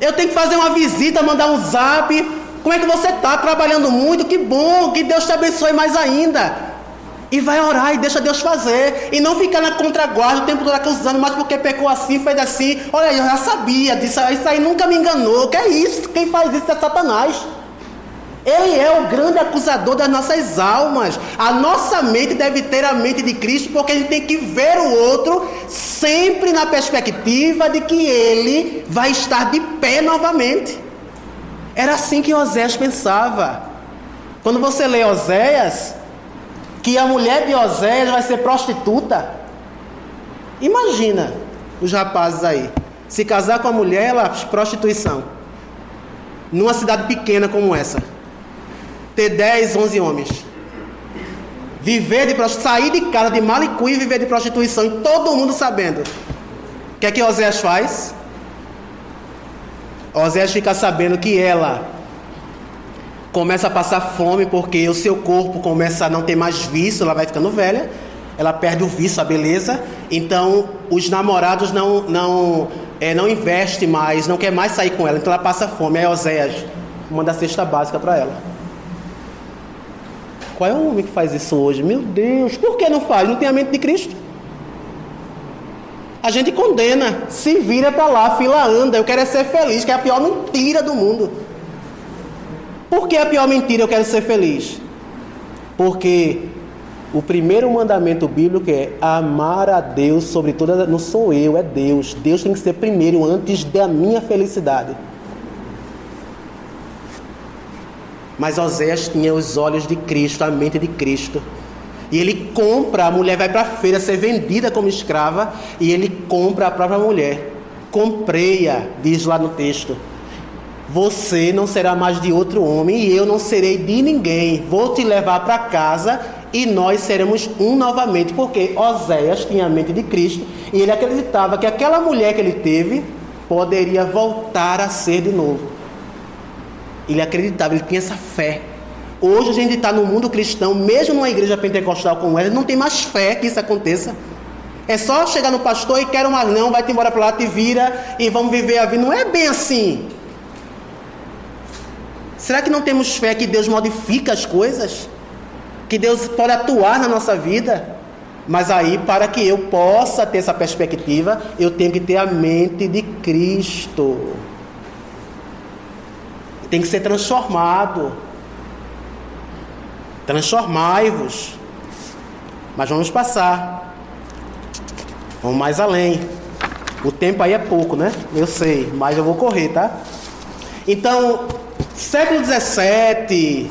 Eu tenho que fazer uma visita, mandar um zap. Como é que você está? Trabalhando muito? Que bom, que Deus te abençoe mais ainda. E vai orar e deixa Deus fazer. E não ficar na contraguarda o tempo todo acusando, mas porque pecou assim, fez assim. Olha, eu já sabia disso, isso aí nunca me enganou. Que é isso? Quem faz isso é Satanás. Ele é o grande acusador das nossas almas. A nossa mente deve ter a mente de Cristo, porque a gente tem que ver o outro sempre na perspectiva de que ele vai estar de pé novamente. Era assim que Oséias pensava. Quando você lê Oséias, que a mulher de Oséias vai ser prostituta. Imagina os rapazes aí. Se casar com a mulher, ela prostituição. Numa cidade pequena como essa ter 10, 11 homens. Viver de prostituição, sair de casa de Malicu e viver de prostituição, e todo mundo sabendo. O que é que Oséias faz? Oséias fica sabendo que ela começa a passar fome porque o seu corpo começa a não ter mais vício, ela vai ficando velha, ela perde o vício, a beleza. Então os namorados não não é, não investe mais, não quer mais sair com ela, então ela passa fome. Aí Oséias manda a cesta básica para ela. Qual é o homem que faz isso hoje? Meu Deus, por que não faz? Não tem a mente de Cristo? A gente condena, se vira para lá, fila anda, eu quero é ser feliz, que é a pior mentira do mundo. Por que a pior mentira eu quero ser feliz? Porque o primeiro mandamento bíblico é amar a Deus sobre toda. Não sou eu, é Deus. Deus tem que ser primeiro antes da minha felicidade. Mas Oséias tinha os olhos de Cristo, a mente de Cristo. E ele compra, a mulher vai para a feira ser vendida como escrava, e ele compra a própria mulher. Comprei-a, diz lá no texto. Você não será mais de outro homem, e eu não serei de ninguém. Vou te levar para casa e nós seremos um novamente. Porque Oséias tinha a mente de Cristo e ele acreditava que aquela mulher que ele teve poderia voltar a ser de novo. Ele acreditava, ele tinha essa fé. Hoje a gente está no mundo cristão, mesmo numa igreja pentecostal como essa, não tem mais fé que isso aconteça. É só chegar no pastor e quero mais não, vai-te embora para lá, te vira e vamos viver a vida. Não é bem assim. Será que não temos fé que Deus modifica as coisas? Que Deus pode atuar na nossa vida? Mas aí, para que eu possa ter essa perspectiva, eu tenho que ter a mente de Cristo tem que ser transformado. Transformai-vos. Mas vamos passar. Vamos mais além. O tempo aí é pouco, né? Eu sei, mas eu vou correr, tá? Então, século 17,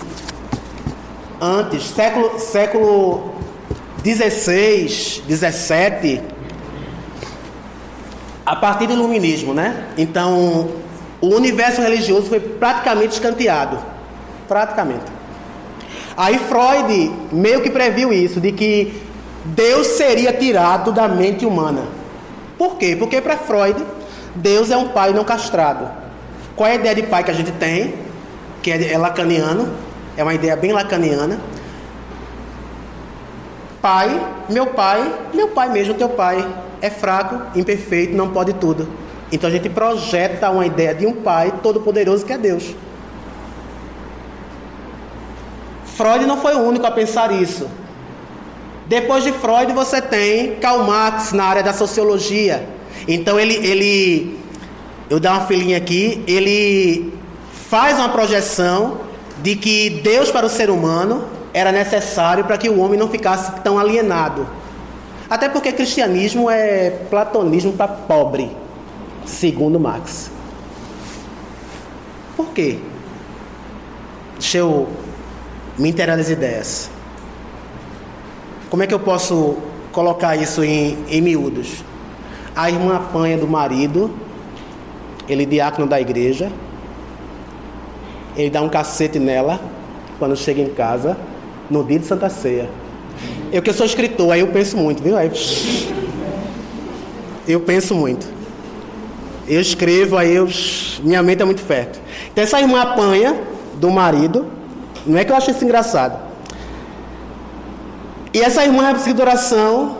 antes, século, século 16, 17, a partir do iluminismo, né? Então, o universo religioso foi praticamente escanteado. Praticamente. Aí Freud meio que previu isso, de que Deus seria tirado da mente humana. Por quê? Porque para Freud, Deus é um pai não castrado. Qual é a ideia de pai que a gente tem? Que é, é lacaniano, é uma ideia bem lacaniana. Pai, meu pai, meu pai mesmo, teu pai, é fraco, imperfeito, não pode tudo. Então a gente projeta uma ideia de um pai todo-poderoso que é Deus. Freud não foi o único a pensar isso. Depois de Freud, você tem Karl Marx na área da sociologia. Então ele, ele eu dar uma filhinha aqui, ele faz uma projeção de que Deus para o ser humano era necessário para que o homem não ficasse tão alienado. Até porque cristianismo é platonismo para pobre, segundo Marx. Por quê? Deixa eu me inteirar das ideias. Como é que eu posso colocar isso em, em miúdos? A irmã apanha do marido, ele diácono da igreja, ele dá um cacete nela quando chega em casa, no dia de Santa Ceia. Eu que sou escritor, aí eu penso muito, viu? Aí, eu penso muito. Eu escrevo, aí eu, minha mente é muito fértil. Então essa irmã apanha do marido, não é que eu acho isso engraçado. E essa irmã vai de oração,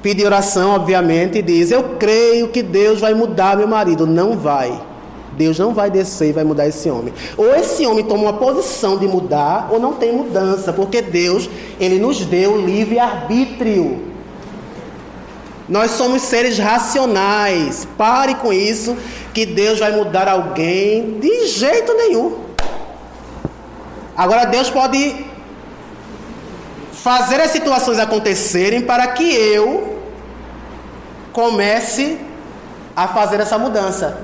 pede oração, obviamente, e diz: Eu creio que Deus vai mudar meu marido. Não vai. Deus não vai descer e vai mudar esse homem. Ou esse homem toma uma posição de mudar, ou não tem mudança, porque Deus, ele nos deu livre arbítrio. Nós somos seres racionais. Pare com isso que Deus vai mudar alguém de jeito nenhum. Agora Deus pode fazer as situações acontecerem para que eu comece a fazer essa mudança.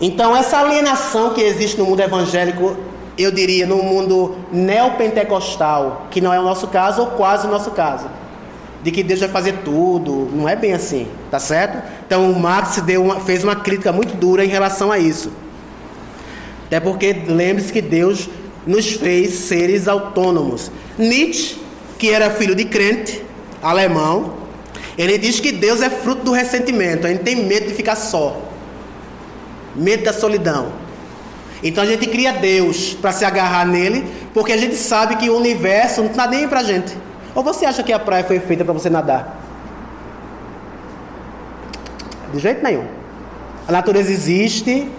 Então, essa alienação que existe no mundo evangélico, eu diria, no mundo neopentecostal, que não é o nosso caso, ou quase o nosso caso, de que Deus vai fazer tudo, não é bem assim, tá certo? Então, o Marx uma, fez uma crítica muito dura em relação a isso. Até porque, lembre-se que Deus nos fez seres autônomos. Nietzsche, que era filho de crente, alemão, ele diz que Deus é fruto do ressentimento, gente tem medo de ficar só medo da solidão. Então a gente cria Deus para se agarrar nele, porque a gente sabe que o universo não está nem para gente. Ou você acha que a praia foi feita para você nadar? De jeito nenhum. A natureza existe,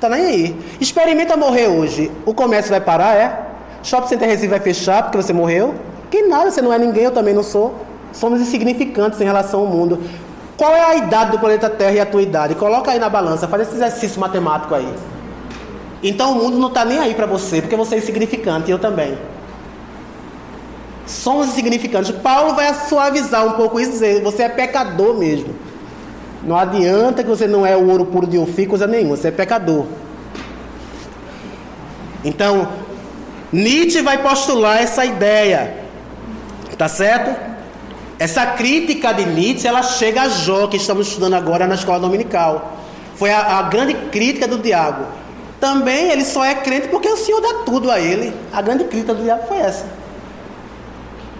tá nem aí. Experimenta morrer hoje. O comércio vai parar, é? Shopping Center Recife vai fechar porque você morreu? Que nada, você não é ninguém, eu também não sou. Somos insignificantes em relação ao mundo. Qual é a idade do planeta Terra e a tua idade? Coloca aí na balança, faz esse exercício matemático aí. Então o mundo não está nem aí para você, porque você é insignificante, eu também. Somos insignificantes. Paulo vai suavizar um pouco isso, dizer, você é pecador mesmo. Não adianta que você não é o ouro puro de um fio, coisa nenhuma, você é pecador. Então, Nietzsche vai postular essa ideia, tá certo? Essa crítica de Nietzsche, ela chega a Jó, que estamos estudando agora na escola dominical. Foi a, a grande crítica do diabo. Também ele só é crente porque o Senhor dá tudo a ele. A grande crítica do diabo foi essa.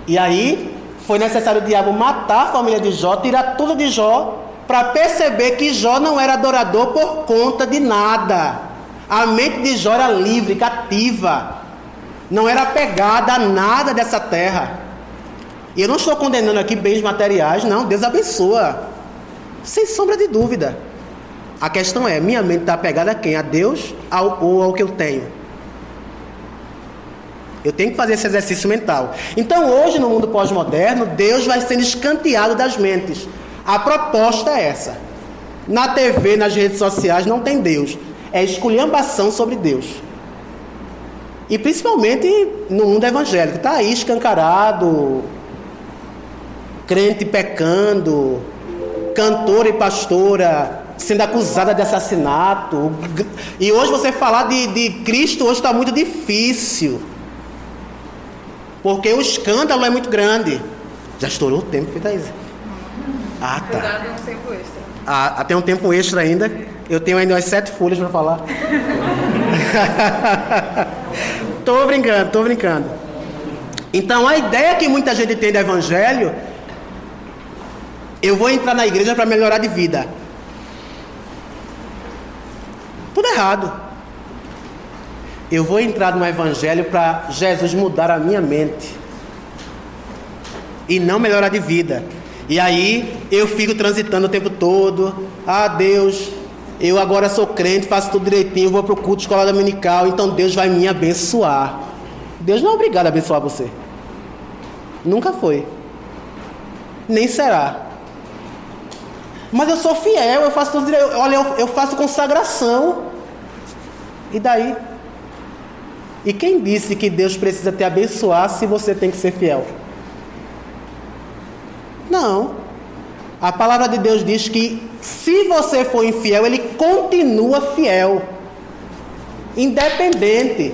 E aí foi necessário o diabo matar a família de Jó, tirar tudo de Jó, para perceber que Jó não era adorador por conta de nada. A mente de Jó era livre, cativa. Não era apegada a nada dessa terra. E eu não estou condenando aqui bens materiais, não. Deus abençoa. Sem sombra de dúvida. A questão é: minha mente está apegada a quem? A Deus ou ao que eu tenho? Eu tenho que fazer esse exercício mental. Então, hoje, no mundo pós-moderno, Deus vai sendo escanteado das mentes. A proposta é essa. Na TV, nas redes sociais, não tem Deus. É esculhambação sobre Deus. E principalmente no mundo evangélico. Está aí escancarado, crente pecando, cantora e pastora sendo acusada de assassinato. E hoje você falar de, de Cristo hoje está muito difícil. Porque o escândalo é muito grande. Já estourou o tempo, Fitaísa? Ah, tá. um tempo extra. Ah, tem um tempo extra ainda. Eu tenho ainda umas sete folhas para falar. tô brincando, tô brincando. Então a ideia que muita gente tem do evangelho eu vou entrar na igreja para melhorar de vida. Tudo errado. Eu vou entrar no evangelho para Jesus mudar a minha mente e não melhorar de vida. E aí eu fico transitando o tempo todo. Ah, Deus, eu agora sou crente, faço tudo direitinho, vou para o culto escola dominical, então Deus vai me abençoar. Deus não é obrigado a abençoar você. Nunca foi. Nem será. Mas eu sou fiel, eu faço tudo direito. Olha, eu, eu faço consagração. E daí? E quem disse que Deus precisa te abençoar se você tem que ser fiel? Não. A palavra de Deus diz que se você for infiel, ele continua fiel. Independente.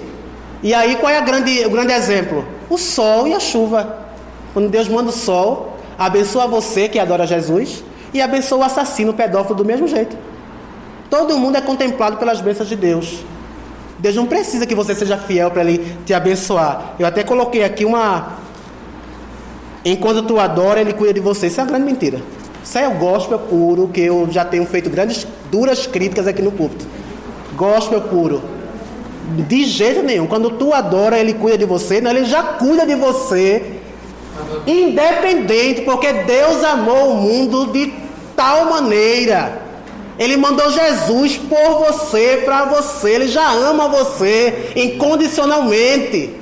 E aí qual é grande, o grande exemplo? O sol e a chuva. Quando Deus manda o sol, abençoa você que adora Jesus e abençoa o assassino, o pedófilo do mesmo jeito. Todo mundo é contemplado pelas bênçãos de Deus. Deus não precisa que você seja fiel para Ele te abençoar. Eu até coloquei aqui uma. Enquanto tu adora, Ele cuida de você. Isso é uma grande mentira. Isso é o gospel puro, que eu já tenho feito grandes, duras críticas aqui no púlpito. Gospel puro. De jeito nenhum. Quando tu adora, Ele cuida de você. Não, Ele já cuida de você. Independente, porque Deus amou o mundo de tal maneira ele mandou Jesus por você, para você. Ele já ama você incondicionalmente.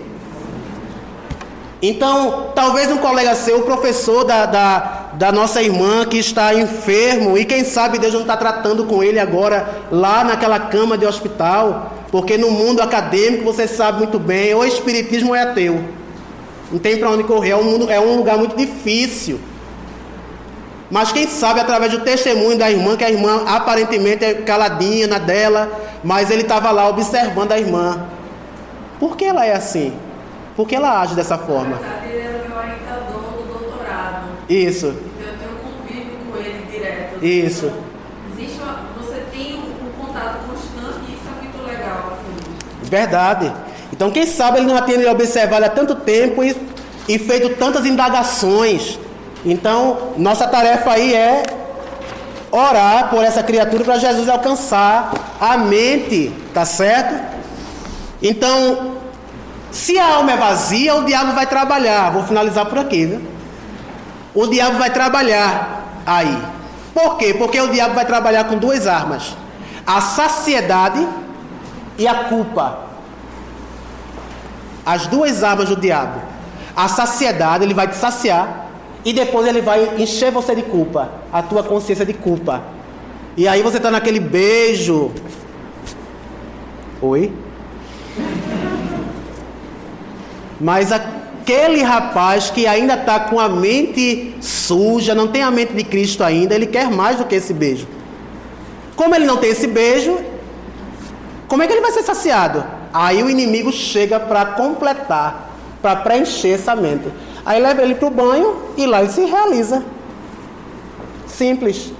Então, talvez um colega seu, o professor da, da, da, nossa irmã que está enfermo, e quem sabe Deus não está tratando com ele agora, lá naquela cama de hospital, porque no mundo acadêmico você sabe muito bem, é espiritismo é ateu. Não tem para onde correr, é um, mundo, é um lugar muito difícil. Mas quem sabe através do testemunho da irmã, que a irmã aparentemente é caladinha na dela, mas ele estava lá observando a irmã. Por que ela é assim? Por que ela age dessa forma? Isso. Eu tenho convívio com ele direto. Isso. Existe uma, você tem um, um contato constante e isso é muito legal. Assim. Verdade. Então quem sabe ele não atende observado há tanto tempo e, e feito tantas indagações então, nossa tarefa aí é orar por essa criatura para Jesus alcançar a mente, tá certo? Então, se a alma é vazia, o diabo vai trabalhar. Vou finalizar por aqui, viu? O diabo vai trabalhar aí. Por quê? Porque o diabo vai trabalhar com duas armas: a saciedade e a culpa. As duas armas do diabo. A saciedade, ele vai te saciar e depois ele vai encher você de culpa, a tua consciência de culpa. E aí você está naquele beijo. Oi? Mas aquele rapaz que ainda está com a mente suja, não tem a mente de Cristo ainda, ele quer mais do que esse beijo. Como ele não tem esse beijo, como é que ele vai ser saciado? Aí o inimigo chega para completar, para preencher essa mente. Aí leva ele para o banho e lá ele se realiza. Simples.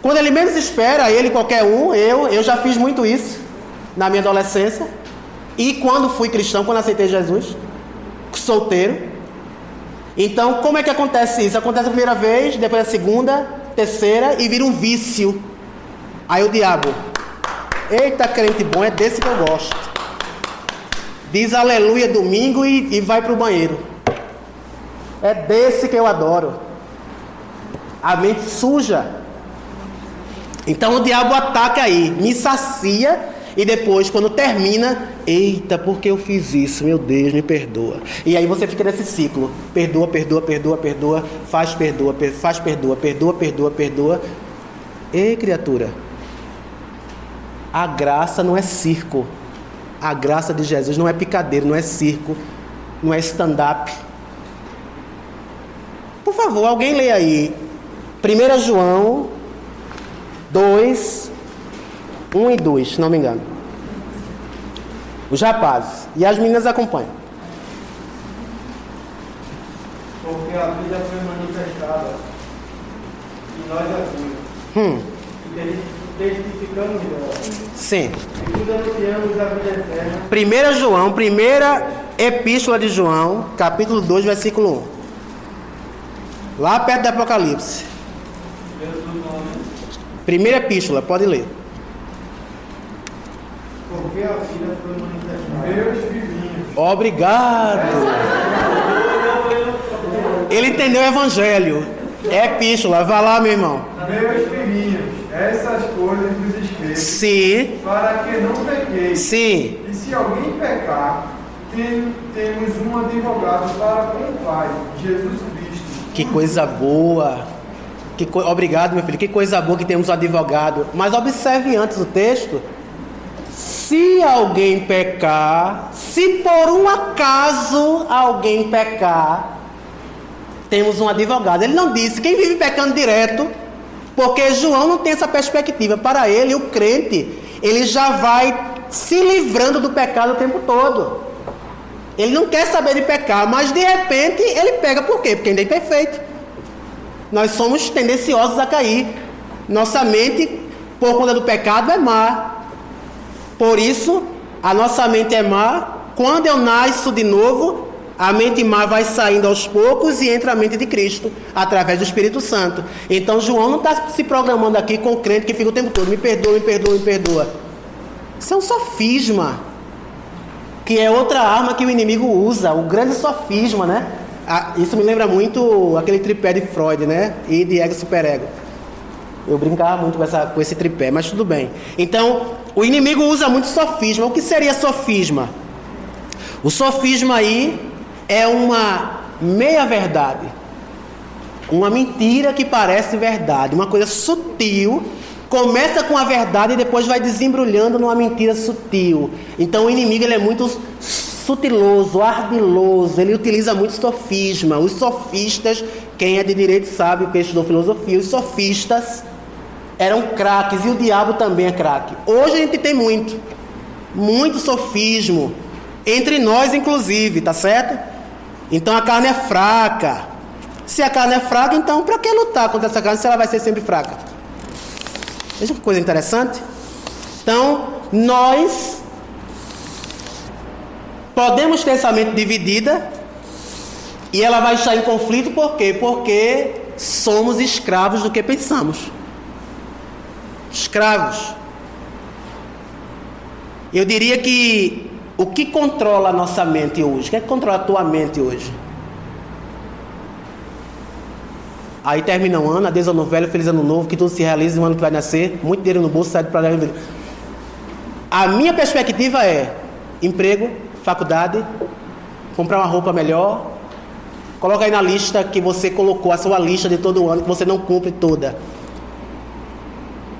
Quando ele menos espera, ele, qualquer um, eu, eu já fiz muito isso na minha adolescência. E quando fui cristão, quando aceitei Jesus, solteiro. Então, como é que acontece isso? Acontece a primeira vez, depois a segunda, terceira e vira um vício. Aí o diabo, eita crente bom, é desse que eu gosto. Diz aleluia domingo e, e vai para o banheiro. É desse que eu adoro. A mente suja. Então o diabo ataca aí, me sacia e depois, quando termina, eita, por que eu fiz isso? Meu Deus, me perdoa. E aí você fica nesse ciclo: perdoa, perdoa, perdoa, perdoa, faz, perdoa, faz, perdoa, perdoa, perdoa, perdoa. Ei, criatura, a graça não é circo. A graça de Jesus não é picadeiro, não é circo, não é stand-up. Por favor, alguém leia aí. 1 João 2, 1 e 2, se não me engano. Os rapazes. E as meninas acompanham. Porque a vida foi manifestada e nós a vimos. Hum. E testificamos dela. Sim. E tudo anunciamos a vida eterna. 1 João, primeira epístola de João, capítulo 2, versículo 1. Lá perto do Apocalipse. Primeira epístola, pode ler. Porque a vida foi manifestada. Obrigado. Ele entendeu o evangelho. É epístola, vá lá, meu irmão. Meus filhinhos, essas coisas vos escrevo. Sim. Para que não pequeis. Sim. E se alguém pecar, tem, temos um advogado para com o Pai, Jesus Cristo que coisa boa. Que co... Obrigado, meu filho. Que coisa boa que temos advogado. Mas observe antes o texto. Se alguém pecar, se por um acaso alguém pecar, temos um advogado. Ele não disse quem vive pecando direto, porque João não tem essa perspectiva. Para ele, o crente, ele já vai se livrando do pecado o tempo todo. Ele não quer saber de pecar, mas de repente ele pega por quê? Porque ainda é imperfeito. Nós somos tendenciosos a cair. Nossa mente, por conta do pecado, é má. Por isso, a nossa mente é má. Quando eu nasço de novo, a mente má vai saindo aos poucos e entra a mente de Cristo, através do Espírito Santo. Então, João não está se programando aqui com o crente que fica o tempo todo: me perdoa, me perdoa, me perdoa. Isso é um sofisma, que é outra arma que o inimigo usa, o grande sofisma, né? Ah, isso me lembra muito aquele tripé de Freud, né? E de ego superego. Eu brincava muito com, essa, com esse tripé, mas tudo bem. Então, o inimigo usa muito sofisma. O que seria sofisma? O sofisma aí é uma meia-verdade. Uma mentira que parece verdade. Uma coisa sutil. Começa com a verdade e depois vai desembrulhando numa mentira sutil. Então o inimigo ele é muito sutiloso, ardiloso, ele utiliza muito sofisma. Os sofistas, quem é de direito sabe, que estudou filosofia, os sofistas eram craques e o diabo também é craque. Hoje a gente tem muito, muito sofismo, entre nós inclusive, tá certo? Então a carne é fraca. Se a carne é fraca, então para que lutar contra essa carne se ela vai ser sempre fraca? Veja que coisa interessante. Então, nós podemos ter essa mente dividida e ela vai estar em conflito por quê? Porque somos escravos do que pensamos escravos. Eu diria que o que controla a nossa mente hoje? O que, é que controla a tua mente hoje? Aí termina um ano, adeus ano velho, feliz ano novo, que tudo se realize no ano que vai nascer, muito dinheiro no bolso, sai para A minha perspectiva é emprego, faculdade, comprar uma roupa melhor. Coloca aí na lista que você colocou, a sua lista de todo ano, que você não cumpre toda.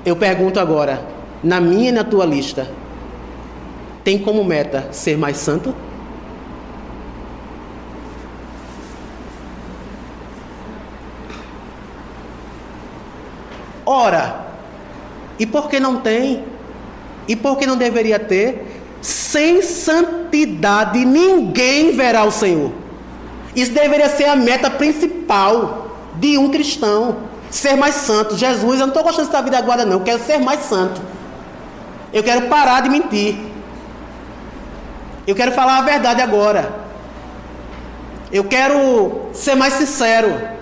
Eu pergunto agora, na minha e na tua lista, tem como meta ser mais santo? Ora, e por que não tem? E por que não deveria ter? Sem santidade ninguém verá o Senhor. Isso deveria ser a meta principal de um cristão ser mais santo. Jesus, eu não estou gostando dessa vida agora, não. Eu quero ser mais santo. Eu quero parar de mentir. Eu quero falar a verdade agora. Eu quero ser mais sincero.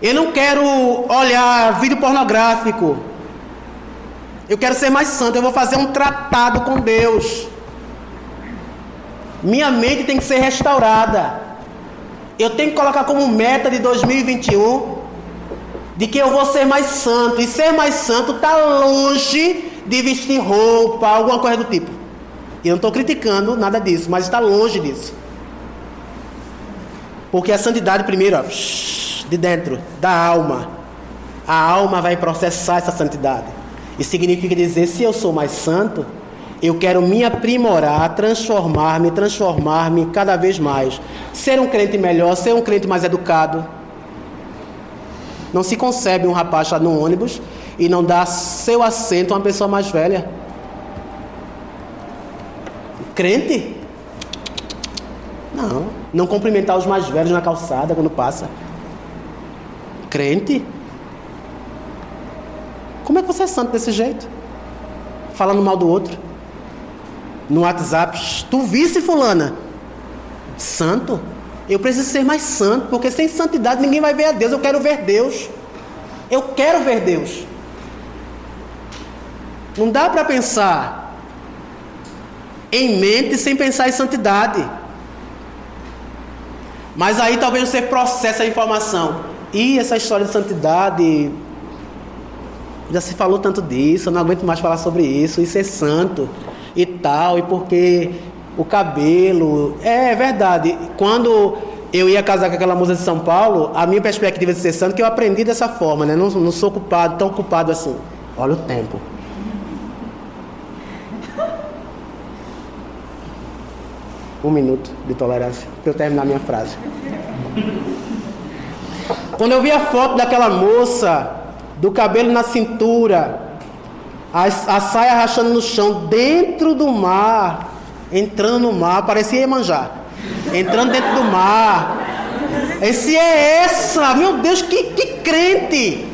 Eu não quero olhar vídeo pornográfico. Eu quero ser mais santo. Eu vou fazer um tratado com Deus. Minha mente tem que ser restaurada. Eu tenho que colocar como meta de 2021 de que eu vou ser mais santo. E ser mais santo está longe de vestir roupa, alguma coisa do tipo. Eu não estou criticando nada disso, mas está longe disso. Porque a santidade, primeiro, ó, de dentro, da alma. A alma vai processar essa santidade. E significa dizer: se eu sou mais santo, eu quero me aprimorar, transformar-me, transformar-me cada vez mais. Ser um crente melhor, ser um crente mais educado não se concebe um rapaz estar no ônibus e não dar seu assento a uma pessoa mais velha. Crente? Não. Não cumprimentar os mais velhos na calçada quando passa. Crente? Como é que você é santo desse jeito? Falando mal do outro. No WhatsApp, tu visse fulana. Santo? Eu preciso ser mais santo, porque sem santidade ninguém vai ver a Deus. Eu quero ver Deus. Eu quero ver Deus. Não dá para pensar em mente sem pensar em santidade. Mas aí talvez você processe a informação. E essa história de santidade. Já se falou tanto disso, eu não aguento mais falar sobre isso. Isso é santo e tal, e porque o cabelo. É, é verdade. Quando eu ia casar com aquela moça de São Paulo, a minha perspectiva de ser santo, que eu aprendi dessa forma, né? Não, não sou culpado, tão culpado assim. Olha o tempo. Um minuto de tolerância para eu terminar minha frase. Quando eu vi a foto daquela moça, do cabelo na cintura, a, a saia rachando no chão, dentro do mar, entrando no mar, parecia Iemanjá, entrando dentro do mar. Esse é essa, meu Deus, que, que crente!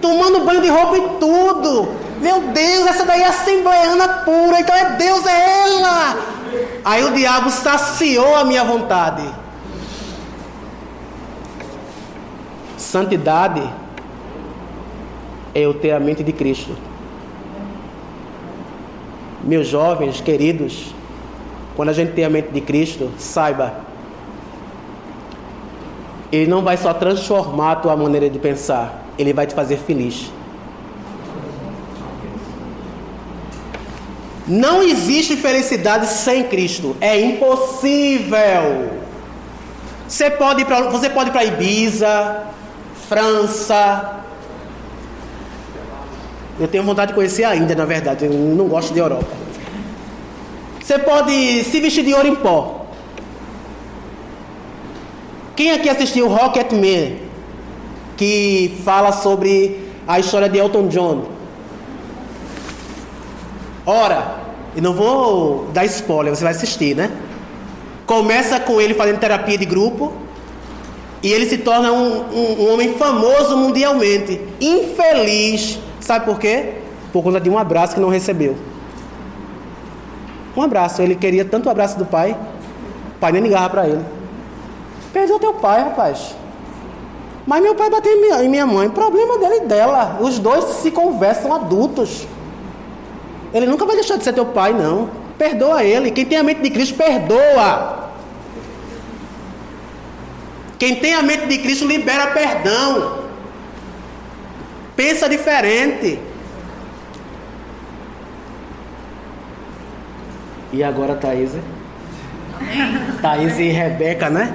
Tomando banho de roupa e tudo. Meu Deus, essa daí é assembleiana pura, então é Deus, é ela. Aí o diabo saciou a minha vontade. Santidade é eu ter a mente de Cristo. Meus jovens queridos, quando a gente tem a mente de Cristo, saiba, Ele não vai só transformar a tua maneira de pensar, Ele vai te fazer feliz. Não existe felicidade sem Cristo. É impossível. Você pode ir para você pode para Ibiza, França. Eu tenho vontade de conhecer a Índia, na verdade. Eu não gosto de Europa. Você pode se vestir de ouro em pó. Quem aqui assistiu Rocketman? Que fala sobre a história de Elton John. Ora, e não vou dar spoiler, você vai assistir, né? Começa com ele fazendo terapia de grupo e ele se torna um, um, um homem famoso mundialmente. Infeliz. Sabe por quê? Por conta de um abraço que não recebeu. Um abraço. Ele queria tanto o abraço do pai, o pai nem ligava para ele. Perdeu teu pai, rapaz. Mas meu pai bateu em minha, em minha mãe. Problema dele e dela. Os dois se conversam adultos. Ele nunca vai deixar de ser teu pai, não. Perdoa ele. Quem tem a mente de Cristo, perdoa. Quem tem a mente de Cristo, libera perdão. Pensa diferente. E agora, Thaís? Thaís e Rebeca, né?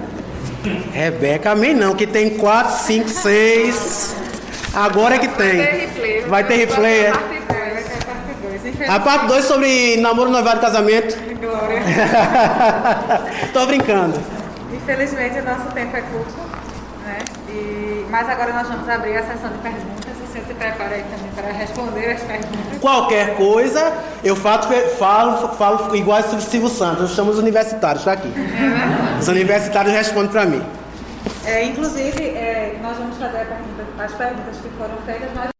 Rebeca, amém não, que tem quatro, cinco, seis. Agora é que tem. Vai ter replay, é? A parte 2 sobre namoro, noivado e casamento. Glória. Tô brincando. Infelizmente, o nosso tempo é curto, né? E, mas agora nós vamos abrir a sessão de perguntas. O senhor se prepara aí também para responder as perguntas. Qualquer coisa, eu falo, falo, falo igual a Silvio Santos. Nós somos universitários, tá aqui. Os universitários respondem para mim. É, inclusive, é, nós vamos fazer pergunta, as perguntas que foram feitas. Nós